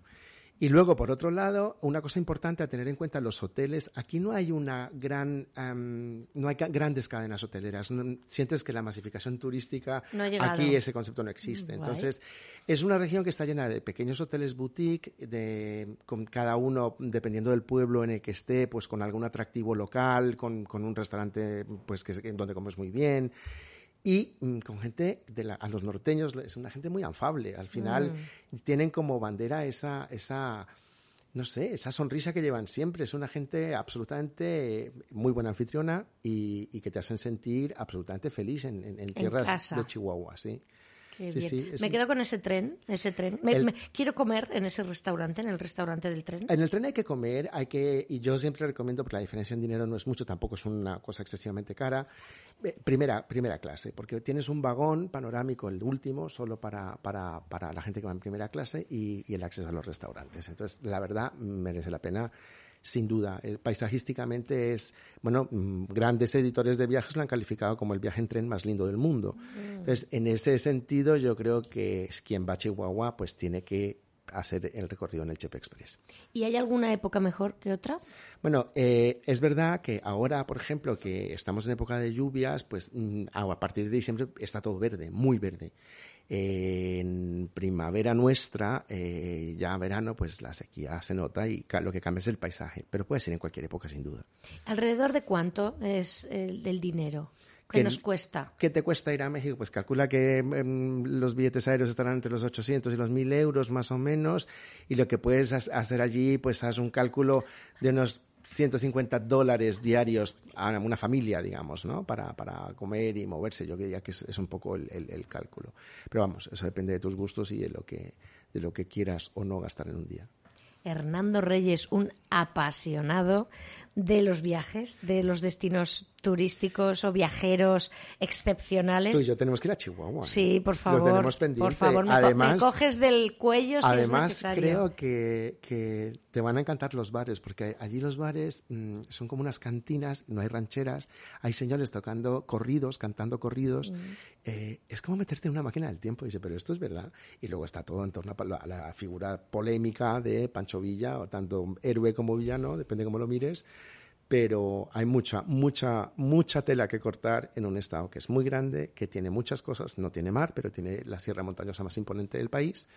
Y luego, por otro lado, una cosa importante a tener en cuenta, los hoteles, aquí no hay una gran, no hay grandes cadenas hoteleras. sientes que la masificación turística, aquí ese concepto no existe. Entonces, es una región que está llena de pequeños hoteles boutique, de, con cada uno, dependiendo del pueblo en el que esté, pues con algún atractivo local, con, con un restaurante pues que, donde comes muy bien y mm, con gente de a los norteños es una gente muy afable. Al final mm. tienen como bandera esa esa no sé esa sonrisa que llevan siempre. Es una gente absolutamente muy buena anfitriona y, que te hacen sentir absolutamente feliz en, en, tierras de Chihuahua sí me quedo con ese tren, ese tren. quiero comer en ese restaurante, en el restaurante del tren. En el tren hay que comer, hay que y yo siempre recomiendo porque la diferencia en dinero no es mucho, tampoco es una cosa excesivamente cara. Eh, primera, primera clase, porque tienes un vagón panorámico, el último, solo para, para, para la gente que va en primera clase y, y el acceso a los restaurantes. Entonces, la verdad, merece la pena sin duda. Eh, paisajísticamente es, bueno, mm, grandes editores de viajes lo han calificado como el viaje en tren más lindo del mundo. Mm. Entonces, en ese sentido, yo creo que quien va a Chihuahua, pues tiene que hacer el recorrido en el Chepe Express. ¿Y hay alguna época mejor que otra? Bueno, eh, es verdad que ahora, por ejemplo, que estamos en época de lluvias, pues mm, a partir de diciembre está todo verde, muy verde en primavera nuestra, eh, ya verano, pues la sequía se nota y lo que cambia es el paisaje, pero puede ser en cualquier época, sin duda. ¿Alrededor de cuánto es el, dinero? ¿Qué nos cuesta? ¿Qué te cuesta ir a México? Pues calcula que em, los billetes aéreos estarán entre los 800 y los 1000 euros más o menos y lo que puedes hacer allí, pues haz un cálculo de unos 150 dólares diarios a una familia, digamos, ¿no? Para, para comer y moverse. Yo diría que es, un poco el, el, cálculo. Pero vamos, eso depende de tus gustos y de lo que, de lo que quieras o no gastar en un día. Hernando Reyes, un apasionado de los viajes, de los destinos turísticos o viajeros excepcionales. Tú y yo tenemos que ir a Chihuahua. Sí, por favor. Lo tenemos pendiente. Por favor, me, coges del cuello si además, es necesario. creo que, que, te van a encantar los bares, porque allí los bares mm, son como unas cantinas, no hay rancheras, hay señores tocando corridos, cantando corridos, mm. Eh, es como meterte en una máquina del tiempo. Y dice, pero esto es verdad. Y luego está todo en torno a la, a la figura polémica de Pancho Villa, o tanto héroe como villano, depende cómo lo mires pero hay mucha, mucha, mucha tela que cortar en un estado que es muy grande, que tiene muchas cosas, no tiene mar, pero tiene la sierra montañosa más imponente del país.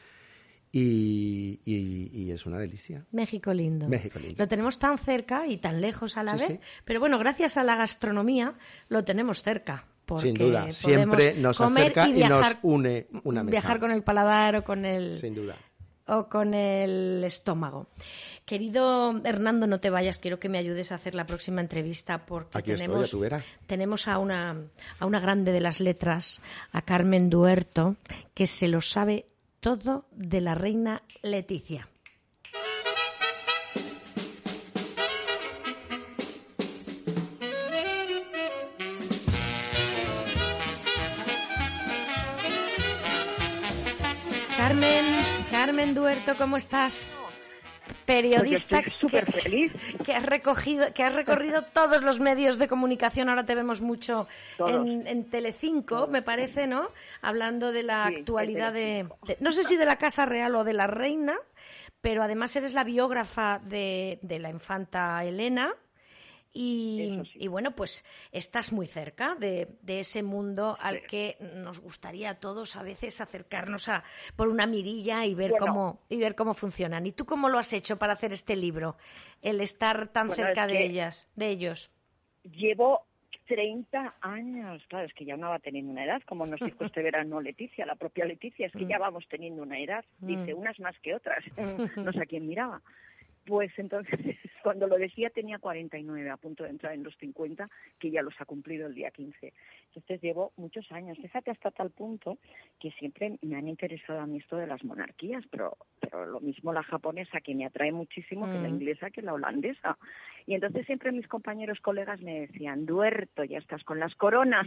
Y, es una delicia. México lindo. México lindo. Lo tenemos tan cerca y tan lejos a la vez, pero bueno, gracias a la gastronomía lo tenemos cerca. Sin duda, siempre nos acerca y, nos une una mesa. Viajar con el paladar o con el... Sin duda. O con el estómago. Querido Hernando, no te vayas, quiero que me ayudes a hacer la próxima entrevista porque tenemos, tenemos a, una, a una grande de las letras, a Carmen Duerto, que se lo sabe todo de la reina Leticia. ¿Cómo estás? periodista pues feliz. que has recogido que has recorrido todos los medios de comunicación. Ahora te vemos mucho en, en, Telecinco me parece no hablando de la actualidad de, no sé si de la casa real o de la reina pero además eres la biógrafa de, de la infanta Elena y, bueno, pues estás muy cerca de, ese mundo al que nos gustaría a todos a veces acercarnos a por una mirilla y ver cómo y ver cómo funcionan. ¿Y tú cómo lo has hecho para hacer este libro? El estar tan cerca de ellas, de ellos. Llevo 30 años, claro, es que ya no va teniendo una edad, como nos dijo este verano Leticia, la propia Leticia, es que ya vamos teniendo una edad, dice, mm. unas más que otras, no sé a quién miraba. Pues entonces, cuando lo decía tenía 49, a punto de entrar en los 50, que ya los ha cumplido el día 15. Entonces llevo muchos años. Fíjate hasta tal punto que siempre me han interesado a mí esto de las monarquías, pero, pero lo mismo la japonesa, que me atrae muchísimo, que la mm. inglesa, que la holandesa. Y entonces siempre mis compañeros, colegas me decían, Duerto, ya estás con las coronas.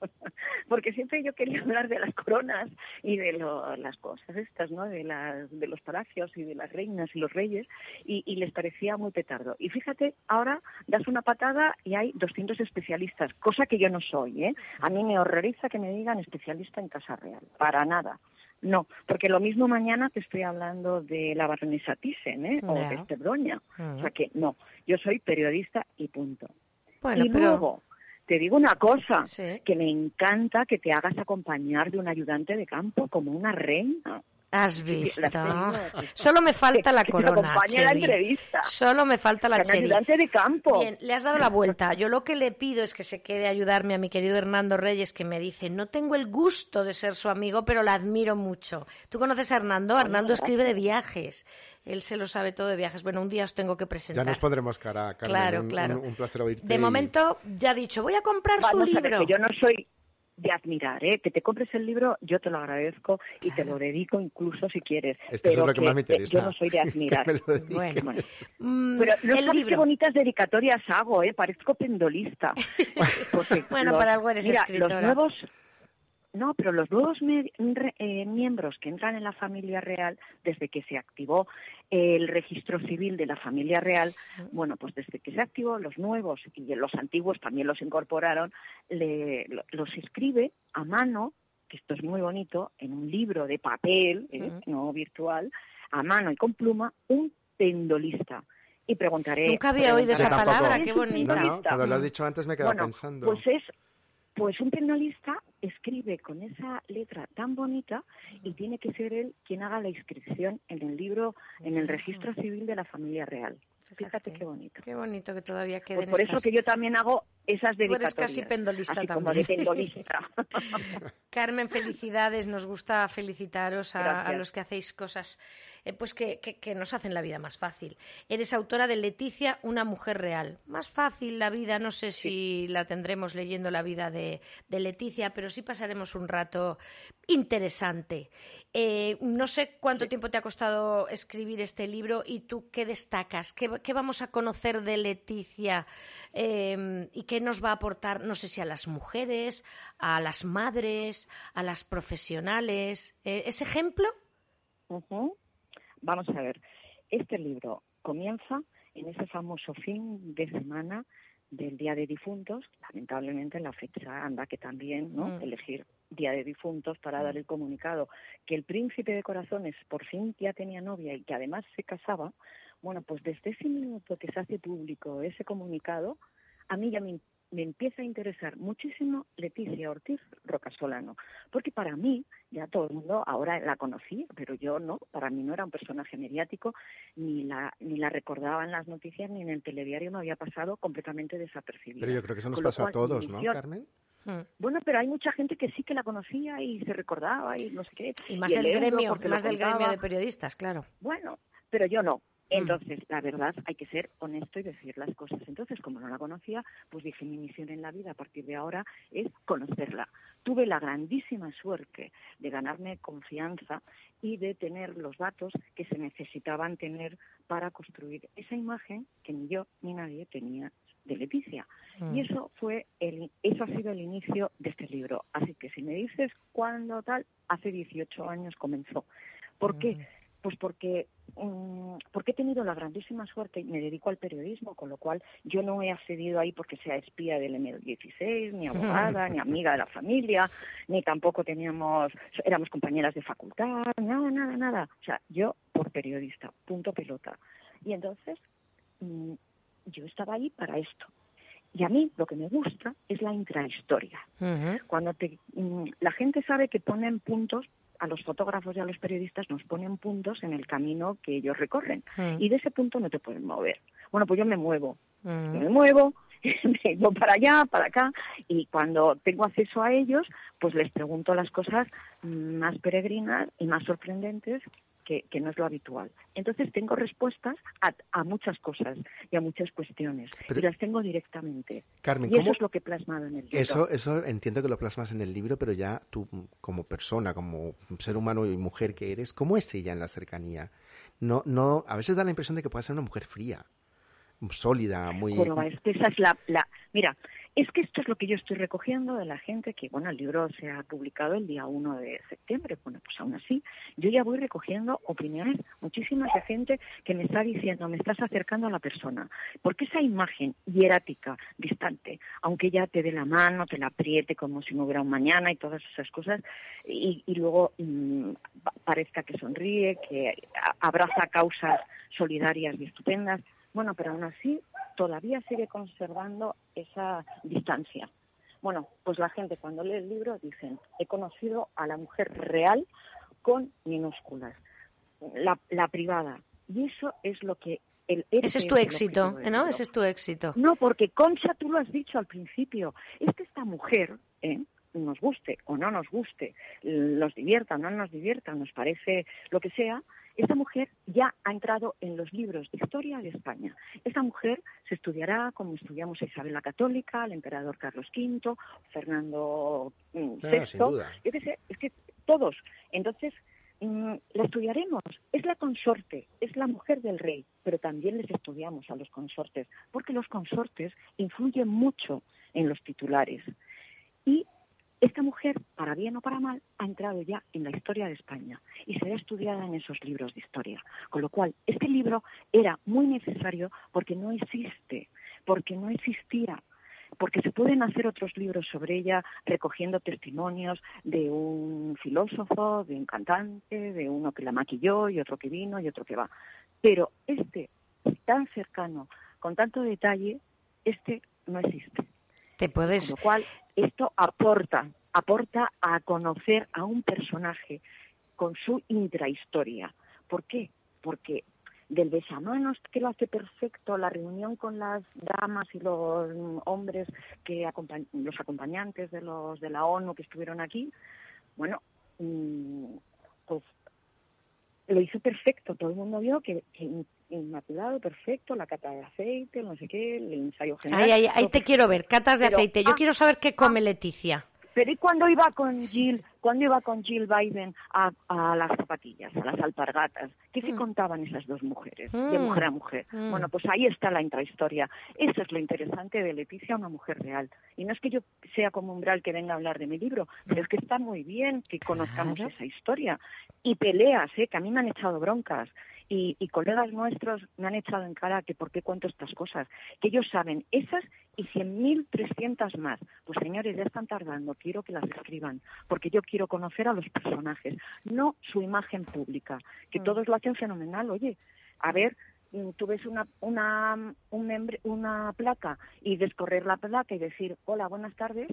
Porque siempre yo quería hablar de las coronas y de las cosas estas, ¿no? De, las, de los palacios y de las reinas y los reyes, y, y les parecía muy petardo. Y fíjate, ahora das una patada y hay 200 especialistas, cosa que yo no soy, ¿eh? A mí me horroriza que me digan especialista en Casa Real, para nada. No, porque lo mismo mañana te estoy hablando de la baronesa Thyssen, ¿eh? O de Estebroña. O sea que no, yo soy periodista y punto. y luego, te digo una cosa, que me encanta que te hagas acompañar de un ayudante de campo como una reina. Has visto. Solo me falta la corona. la entrevista. Solo me falta la ayudante de campo. Bien, le has dado la vuelta. Yo lo que le pido es que se quede a ayudarme a mi querido Hernando Reyes, que me dice, no tengo el gusto de ser su amigo, pero la admiro mucho. ¿Tú conoces a Hernando? Hernando escribe de viajes. Él se lo sabe todo de viajes. Bueno, un día os tengo que presentar. Ya nos pondremos cara, Carmen. Claro, un, claro. Un, placer oírte. De momento, ya ha dicho, voy a comprar su libro. yo no soy de admirar, ¿eh? Que te compres el libro, yo te lo agradezco y te lo dedico incluso si quieres. pero es lo que, Yo no soy de admirar. bueno, mm, pero no sabes qué bonitas dedicatorias hago, ¿eh? Parezco pendolista. bueno, para algo eres mira, escritora. los nuevos no, pero los nuevos eh, miembros que entran en la familia real, desde que se activó el registro civil de la familia real, bueno, pues desde que se activó, los nuevos y los antiguos también los incorporaron, los escribe a mano, que esto es muy bonito, en un libro de papel, ¿eh? no virtual, a mano y con pluma, un pendolista y preguntaré. Nunca había oído esa palabra, qué bonita. No, cuando lo has dicho antes me he quedado pensando. Pues es pues un tecnolista escribe con esa letra tan bonita y tiene que ser él quien haga la inscripción en el libro, en el registro civil de la familia real. Fíjate qué bonito. Qué bonito que todavía pues queden por eso que yo también hago esas dedicatorias. Tú eres casi pendolista también. Como de pendolista. Carmen, felicidades. Nos gusta felicitaros a los que hacéis cosas eh, pues que, nos hacen la vida más fácil. Eres autora de Leticia, una mujer real. Más fácil la vida, no sé si la tendremos leyendo la vida de, Leticia, pero sí pasaremos un rato interesante. Eh, no sé cuánto tiempo te ha costado escribir este libro y tú qué destacas, qué, vamos a conocer de Leticia eh, y qué nos va a aportar, no sé si a las mujeres, a las madres, a las profesionales. ¿Es ejemplo? Vamos a ver, este libro comienza en ese famoso fin de semana del Día de Difuntos, lamentablemente la fecha anda que también, ¿no? Mm. Elegir Día de Difuntos para dar el comunicado que el príncipe de corazones por fin ya tenía novia y que además se casaba, bueno, pues desde ese minuto que se hace público ese comunicado, a mí ya me, me empieza a interesar muchísimo Leticia Ortiz Rocasolano, porque para mí, ya todo el mundo ahora la conocía, pero yo no, para mí no era un personaje mediático, ni la, ni la recordaba en las noticias, ni en el telediario me había pasado completamente desapercibida. Pero yo creo que eso nos Con pasó a todos, ¿no, Carmen? Mm. Bueno, pero hay mucha gente que sí que la conocía y se recordaba y no sé qué. Y más el del gremio, más del gremio de periodistas, claro. Bueno, pero yo no. Mm. Entonces, la verdad, hay que ser honesto y decir las cosas. Entonces, como no la conocía, pues dije, mi misión en la vida a partir de ahora es conocerla. Tuve la grandísima suerte de ganarme confianza y de tener los datos que se necesitaban tener para construir esa imagen que ni yo ni nadie tenía de Leticia. Mm. Y eso fue el, eso ha sido el inicio de este libro. Así que si me dices cuándo tal, hace 18 años comenzó. ¿Por qué? Mm. Pues porque, mm, porque he tenido la grandísima suerte y me dedico al periodismo, con lo cual yo no he accedido ahí porque sea espía del M16, ni abogada, ni amiga de la familia, ni tampoco teníamos, éramos compañeras de facultad, nada, nada, nada. O sea, yo por periodista, punto pelota. Y entonces mm, yo estaba ahí para esto. Y a mí lo que me gusta es la intrahistoria. Cuando te, mm, la gente sabe que ponen puntos, a los fotógrafos y a los periodistas nos ponen puntos en el camino que ellos recorren. Mm. Y de ese punto no te pueden mover. Bueno, pues yo me muevo. Mm. Me muevo, me voy para allá, para acá, y cuando tengo acceso a ellos, pues les pregunto las cosas más peregrinas y más sorprendentes que, que no es lo habitual. Entonces tengo respuestas a, a muchas cosas y a muchas cuestiones, Pero- y las tengo directamente. Carmen, y eso ¿cómo- es lo que he plasmado en el libro. Eso, eso entiendo que lo plasmas en el libro, pero ya tú como persona, como ser humano y mujer que eres, ¿cómo es ella en la cercanía? No, no, a veces da la impresión de que puede ser una mujer fría, sólida, muy... Joroba, es que esa es la, la- Mira, es que esto es lo que yo estoy recogiendo de la gente que, bueno, el libro se ha publicado el día 1 de septiembre. Bueno, pues aún así, yo ya voy recogiendo opiniones muchísimas de gente que me está diciendo, me estás acercando a la persona. Porque esa imagen hierática, distante, aunque ya te dé la mano, te la apriete como si no hubiera un mañana y todas esas cosas, y, luego mm, pa- parezca que sonríe, que abraza causas solidarias y estupendas, bueno, pero aún así todavía sigue conservando esa distancia. Bueno, pues la gente cuando lee el libro dicen, he conocido a la mujer real con minúsculas, la, la privada. Y eso es lo que... El, Ese es tu el éxito, ¿no? Ese es tu éxito. No, porque Concha, tú lo has dicho al principio, es que esta mujer, ¿eh? nos guste o no nos guste, nos divierta o no nos divierta, nos parece lo que sea, esta mujer ya ha entrado en los libros de historia de España. Esta mujer se estudiará como estudiamos a Isabel la Católica, al emperador Carlos V, Fernando mm, Ah, VI, sin duda. yo qué sé, es que todos. Entonces, mm, la estudiaremos. Es la consorte, es la mujer del rey, pero también les estudiamos a los consortes, porque los consortes influyen mucho en los titulares. Y esta mujer, para bien o para mal, ha entrado ya en la historia de España y será estudiada en esos libros de historia. Con lo cual, este libro era muy necesario porque no existe, porque no existía porque se pueden hacer otros libros sobre ella recogiendo testimonios de un filósofo, de un cantante, de uno que la maquilló y otro que vino y otro que va. Pero este, tan cercano, con tanto detalle, este no existe. Te puedes... Con lo cual, esto aporta, aporta a conocer a un personaje con su intrahistoria. ¿Por qué? Porque del besamanos que lo hace perfecto, la reunión con las damas y los hombres que los acompañantes de los de la ONU que estuvieron aquí, bueno, mm, pues lo hizo perfecto. Todo el mundo vio que, que in- inmaculado, perfecto, la cata de aceite, no sé qué, el ensayo general. Ahí, ahí, ahí todo te quiero ver, catas de Pero- aceite. Yo ah, quiero saber qué come Leticia. Pero ¿y cuando iba con Jill, cuando iba con Jill Biden a, a las zapatillas, a las alpargatas? ¿Qué se Mm. contaban esas dos mujeres, de Mm. mujer a mujer? Mm. Bueno, pues ahí está la intrahistoria. Eso es lo interesante de Leticia, una mujer real. Y no es que yo sea como umbral que venga a hablar de mi libro, pero es que está muy bien que conozcamos Claro. esa historia. Y peleas, ¿eh? que a mí me han echado broncas. Y, y, colegas nuestros me han echado en cara que por qué cuento estas cosas, que ellos saben esas y 100.300 más. Pues señores, ya están tardando, quiero que las escriban, porque yo quiero conocer a los personajes, no su imagen pública, que mm. todos lo hacen fenomenal. Oye, a ver, mm, tú ves una, una, un una placa y descorrer la placa y decir, hola, buenas tardes,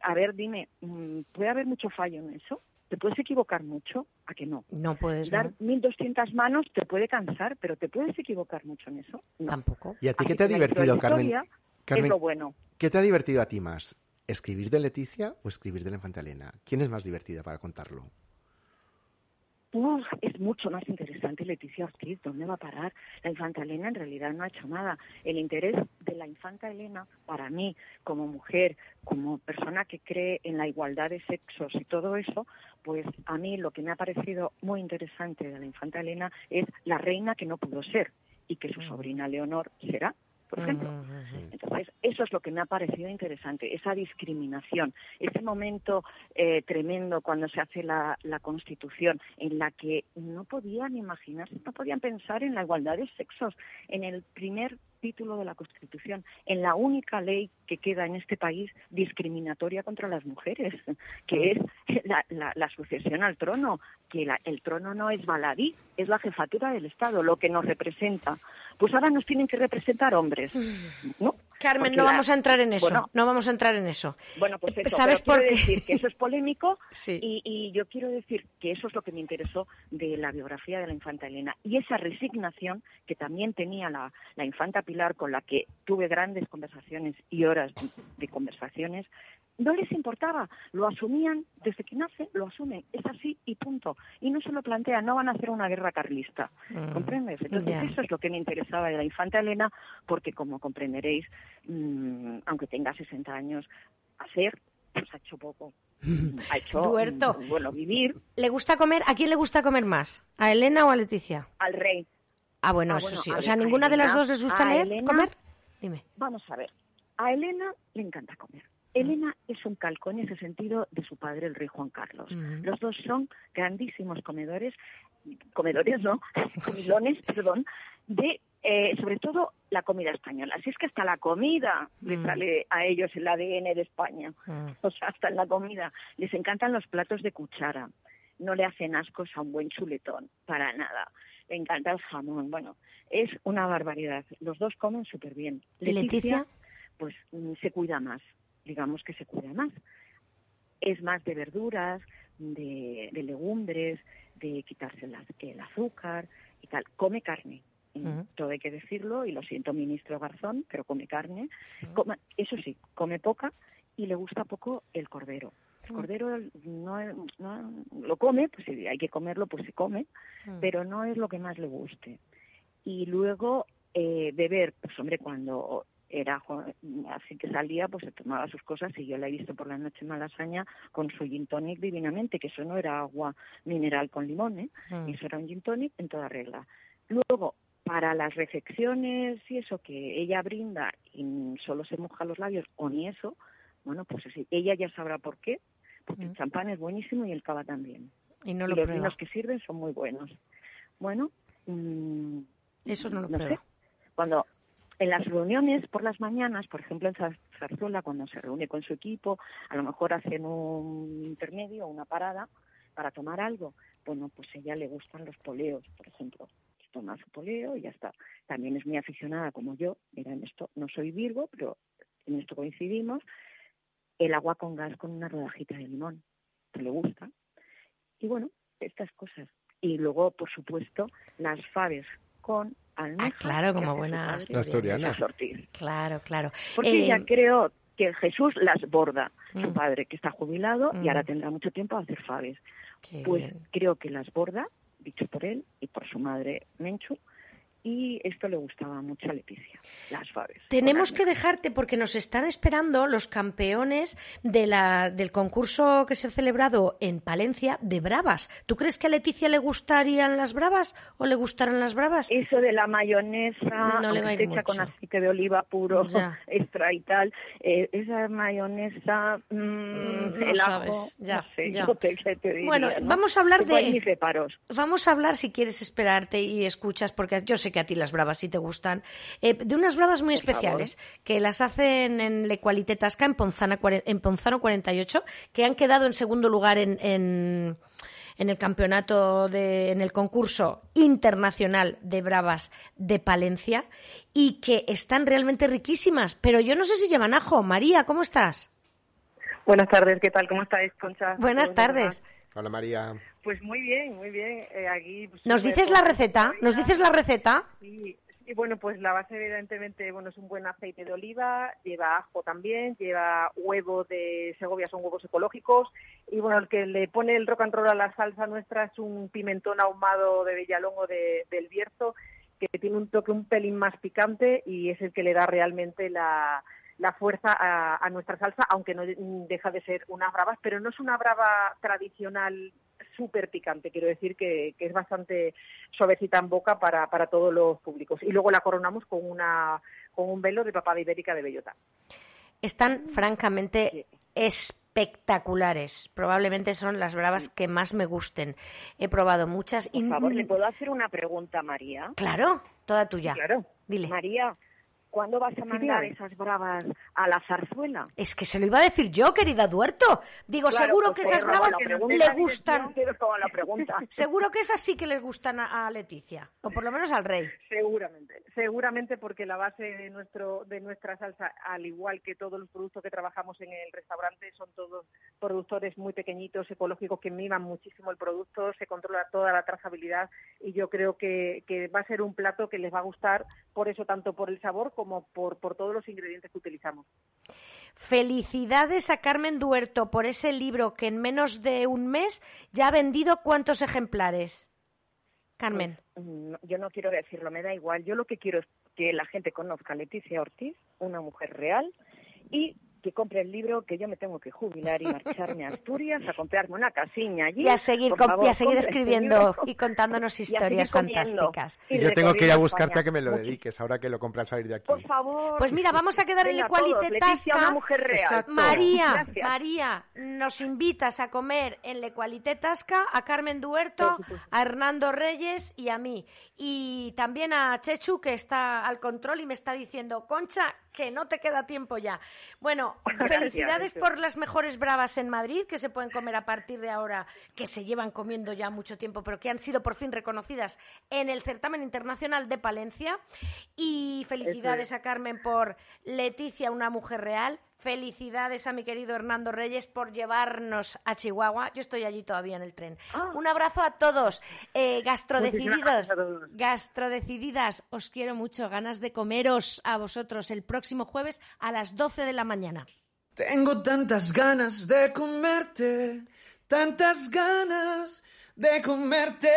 a ver, dime, mm, ¿puede haber mucho fallo en eso? ¿Te puedes equivocar mucho? ¿A que no? No puedes. Dar 1.200 manos te puede cansar, pero ¿te puedes equivocar mucho en eso? Tampoco. ¿Y a ti qué te ha divertido, Carmen? Carmen, es lo bueno. ¿Qué te ha divertido a ti más? ¿Escribir de Leticia o escribir de la Infanta Elena? ¿Quién es más divertida para contarlo? Es mucho más interesante Leticia Ortiz, ¿dónde va a parar? La infanta Elena en realidad no ha hecho nada. El interés de la infanta Elena, para mí, como mujer, como persona que cree en la igualdad de sexos y todo eso, pues a mí lo que me ha parecido muy interesante de la infanta Elena es la reina que no pudo ser y que su sobrina Leonor será por ejemplo. Entonces, eso es lo que me ha parecido interesante, esa discriminación, ese momento eh, tremendo cuando se hace la, la, Constitución, en la que no podían imaginarse, no podían pensar en la igualdad de sexos, en el primer título de la Constitución, en la única ley que queda en este país discriminatoria contra las mujeres, que es la, la, sucesión al trono, que el trono no es baladí, es la jefatura del Estado, lo que nos representa. Pues ahora nos tienen que representar hombres, ¿no? Carmen, no vamos a entrar en eso, no vamos a entrar en eso. Bueno, pues eso, ¿Sabes por qué? decir que eso es polémico y, y, yo quiero decir que eso es lo que me interesó de la biografía de la infanta Elena y esa resignación que también tenía la, la infanta Pilar con la que tuve grandes conversaciones y horas de conversaciones no les importaba, lo asumían desde que nace, lo asumen, es así y punto. Y no se lo plantean, no van a hacer una guerra carlista, mm, ¿comprendes? Entonces eso es lo que me interesaba de la infanta Elena, porque como comprenderéis, mm, aunque tenga 60 años, hacer pues ha hecho poco. Ha hecho, mm, bueno, vivir. ¿Le gusta comer? ¿A quién le gusta comer más? ¿A Elena o a Leticia? Al rey. Ah, bueno, ah, eso sí. O sea, ¿ninguna de las dos les gusta leer, comer? Dime. Vamos a ver. A Elena le encanta comer. Elena es un calco en ese sentido de su padre, el rey Juan Carlos. Los dos son grandísimos comedores, comedores no, comilones, perdón, de eh, sobre todo la comida española. Así es que hasta la comida les sale a ellos el ADN de España. O sea, hasta en la comida. Les encantan los platos de cuchara. No le hacen ascos a un buen chuletón, para nada. Le encanta el jamón. Bueno, es una barbaridad. Los dos comen súper bien. Leticia, pues mm, se cuida más digamos que se cuida más. Es más de verduras, de, legumbres, de quitarse el azúcar y tal. Come carne, todo hay que decirlo, y lo siento, ministro Garzón, pero come carne. eso sí, come poca y le gusta poco el cordero. El cordero no, lo come, pues si hay que comerlo, pues se come, pero no es lo que más le guste. Y luego eh, beber, pues hombre, cuando era así que salía, pues se tomaba sus cosas y yo la he visto por la noche en Malasaña con su gin tonic divinamente, que eso no era agua mineral con limón, ¿eh? Mm. eso era un gin tonic en toda regla. Luego, para las reflexiones y eso que ella brinda y solo se moja los labios o ni eso, bueno, pues ella ya sabrá por qué, porque el mm. champán es buenísimo y el cava también. Y, no los vinos que sirven son muy buenos. Bueno, mm, eso no lo no Sé. Cuando en las reuniones por las mañanas, por ejemplo en Zarzuela, cuando se reúne con su equipo, a lo mejor hacen un intermedio, una parada para tomar algo. Bueno, pues a ella le gustan los poleos, por ejemplo. Toma su poleo y ya está. También es muy aficionada como yo. Mira, en esto no soy Virgo, pero en esto coincidimos. El agua con gas con una rodajita de limón, que le gusta. Y bueno, estas cosas. Y luego, por supuesto, las faves con Ah, claro, como buena asturiana. Claro, claro. Porque ella eh, creo que Jesús las borda, su mm. padre, que está jubilado y ahora mm. tendrá mucho tiempo a hacer faves. pues creo que las borda, dicho por él y por su madre Menchu, y esto le gustaba mucho a Leticia, las faves. Tenemos que dejarte porque nos están esperando los campeones de la, del concurso que se ha celebrado en Palencia de Bravas. ¿Tú crees que a Leticia le gustarían las Bravas o le gustarán las Bravas? Eso de la mayonesa, no le va a ir hecha con aceite de oliva puro, extra y tal, eh, esa mayonesa, mmm, no el sabes. ajo, ya, no sé, ya. te- te diría, Bueno, ¿no? vamos a hablar hay de mis reparos. Vamos a hablar, si quieres esperarte y escuchas, porque yo sé que a ti las bravas sí te gustan, eh, de unas bravas muy Por favor. especiales que las hacen en Le Qualité Tasca, en, Ponzana, en Ponzano 48, que han quedado en segundo lugar en, en, en el campeonato, de, en el concurso internacional de bravas de Palencia y que están realmente riquísimas. Pero yo no sé si llevan ajo. María, ¿cómo estás? Buenas tardes, ¿qué tal? ¿Cómo estáis, Concha? Buenas tardes. Hola María. Pues muy bien, muy bien. Eh, aquí, pues, ¿Nos dices la receta? ¿Nos dices la receta? Sí, sí, bueno, pues la base evidentemente, bueno, es un buen aceite de oliva, lleva ajo también, lleva huevo de Segovia, son huevos ecológicos, y bueno, el que le pone el rock and roll a la salsa nuestra es un pimentón ahumado de Villalongo de, del Bierzo, que tiene un toque un pelín más picante y es el que le da realmente la, la fuerza a, a nuestra salsa, aunque no deja de ser unas bravas, pero no es una brava tradicional súper picante, quiero decir que, que es bastante suavecita en boca para, para todos los públicos. Y luego la coronamos con, una, con un velo de papada ibérica de bellota. están francamente espectaculares. Probablemente son las bravas que más me gusten. He probado muchas y Por favor, ¿le puedo hacer una pregunta, María? claro, toda tuya. Claro. Dile. María, ¿cuándo vas a mandar esas bravas a la zarzuela? Es que se lo iba a decir yo, querida Duerto. Digo, Claro, seguro pues que esas bravas le gustan. La pregunta. Seguro que esas sí que les gustan a, a Leticia, o por lo menos al rey. Seguramente, seguramente porque la base de nuestro de nuestra salsa, al igual que todos los productos que trabajamos en el restaurante, son todos productores muy pequeñitos, ecológicos, que miman muchísimo el producto, se controla toda la trazabilidad y yo creo que, que va a ser un plato que les va a gustar, por eso tanto por el sabor como por, por todos los ingredientes que utilizamos. Felicidades a Carmen Duerto por ese libro que en menos de un mes ya ha vendido cuántos ejemplares. Carmen. Mm, Yo no quiero decirlo, me da igual. Yo lo que quiero es que la gente conozca a Leticia Ortiz, una mujer real, y que compre el libro, que yo me tengo que jubilar y marcharme a Asturias a comprarme una casiña allí. Y a seguir, Por com- favor, y a seguir escribiendo y contándonos a historias fantásticas. Y yo tengo que ir a buscarte España. a que me lo dediques, ahora que lo compré al salir de aquí. Por favor. Pues mira, vamos a quedar en Venga, el. Leticia, Tasca. una mujer real. Exacto. María, Gracias. María, nos invitas a comer en Le Qualité Tasca a Carmen Duerto, a Hernando Reyes y a mí. Y también a Chechu, que está al control y me está diciendo, Concha, que no te queda tiempo ya. Bueno, felicidades por las mejores bravas en Madrid, que se pueden comer a partir de ahora, que se llevan comiendo ya mucho tiempo, pero que han sido por fin reconocidas en el certamen internacional de Palencia. Y felicidades a Carmen por Leticia, una mujer real. Felicidades a mi querido Hernando Reyes por llevarnos a Chihuahua. Yo estoy allí todavía en el tren. Ah. Un abrazo a todos. Eh, gastrodecididos, gastrodecididas, os quiero mucho. Ganas de comeros a vosotros el próximo jueves a las 12 de la mañana. Tengo tantas ganas de comerte, tantas ganas de comerte.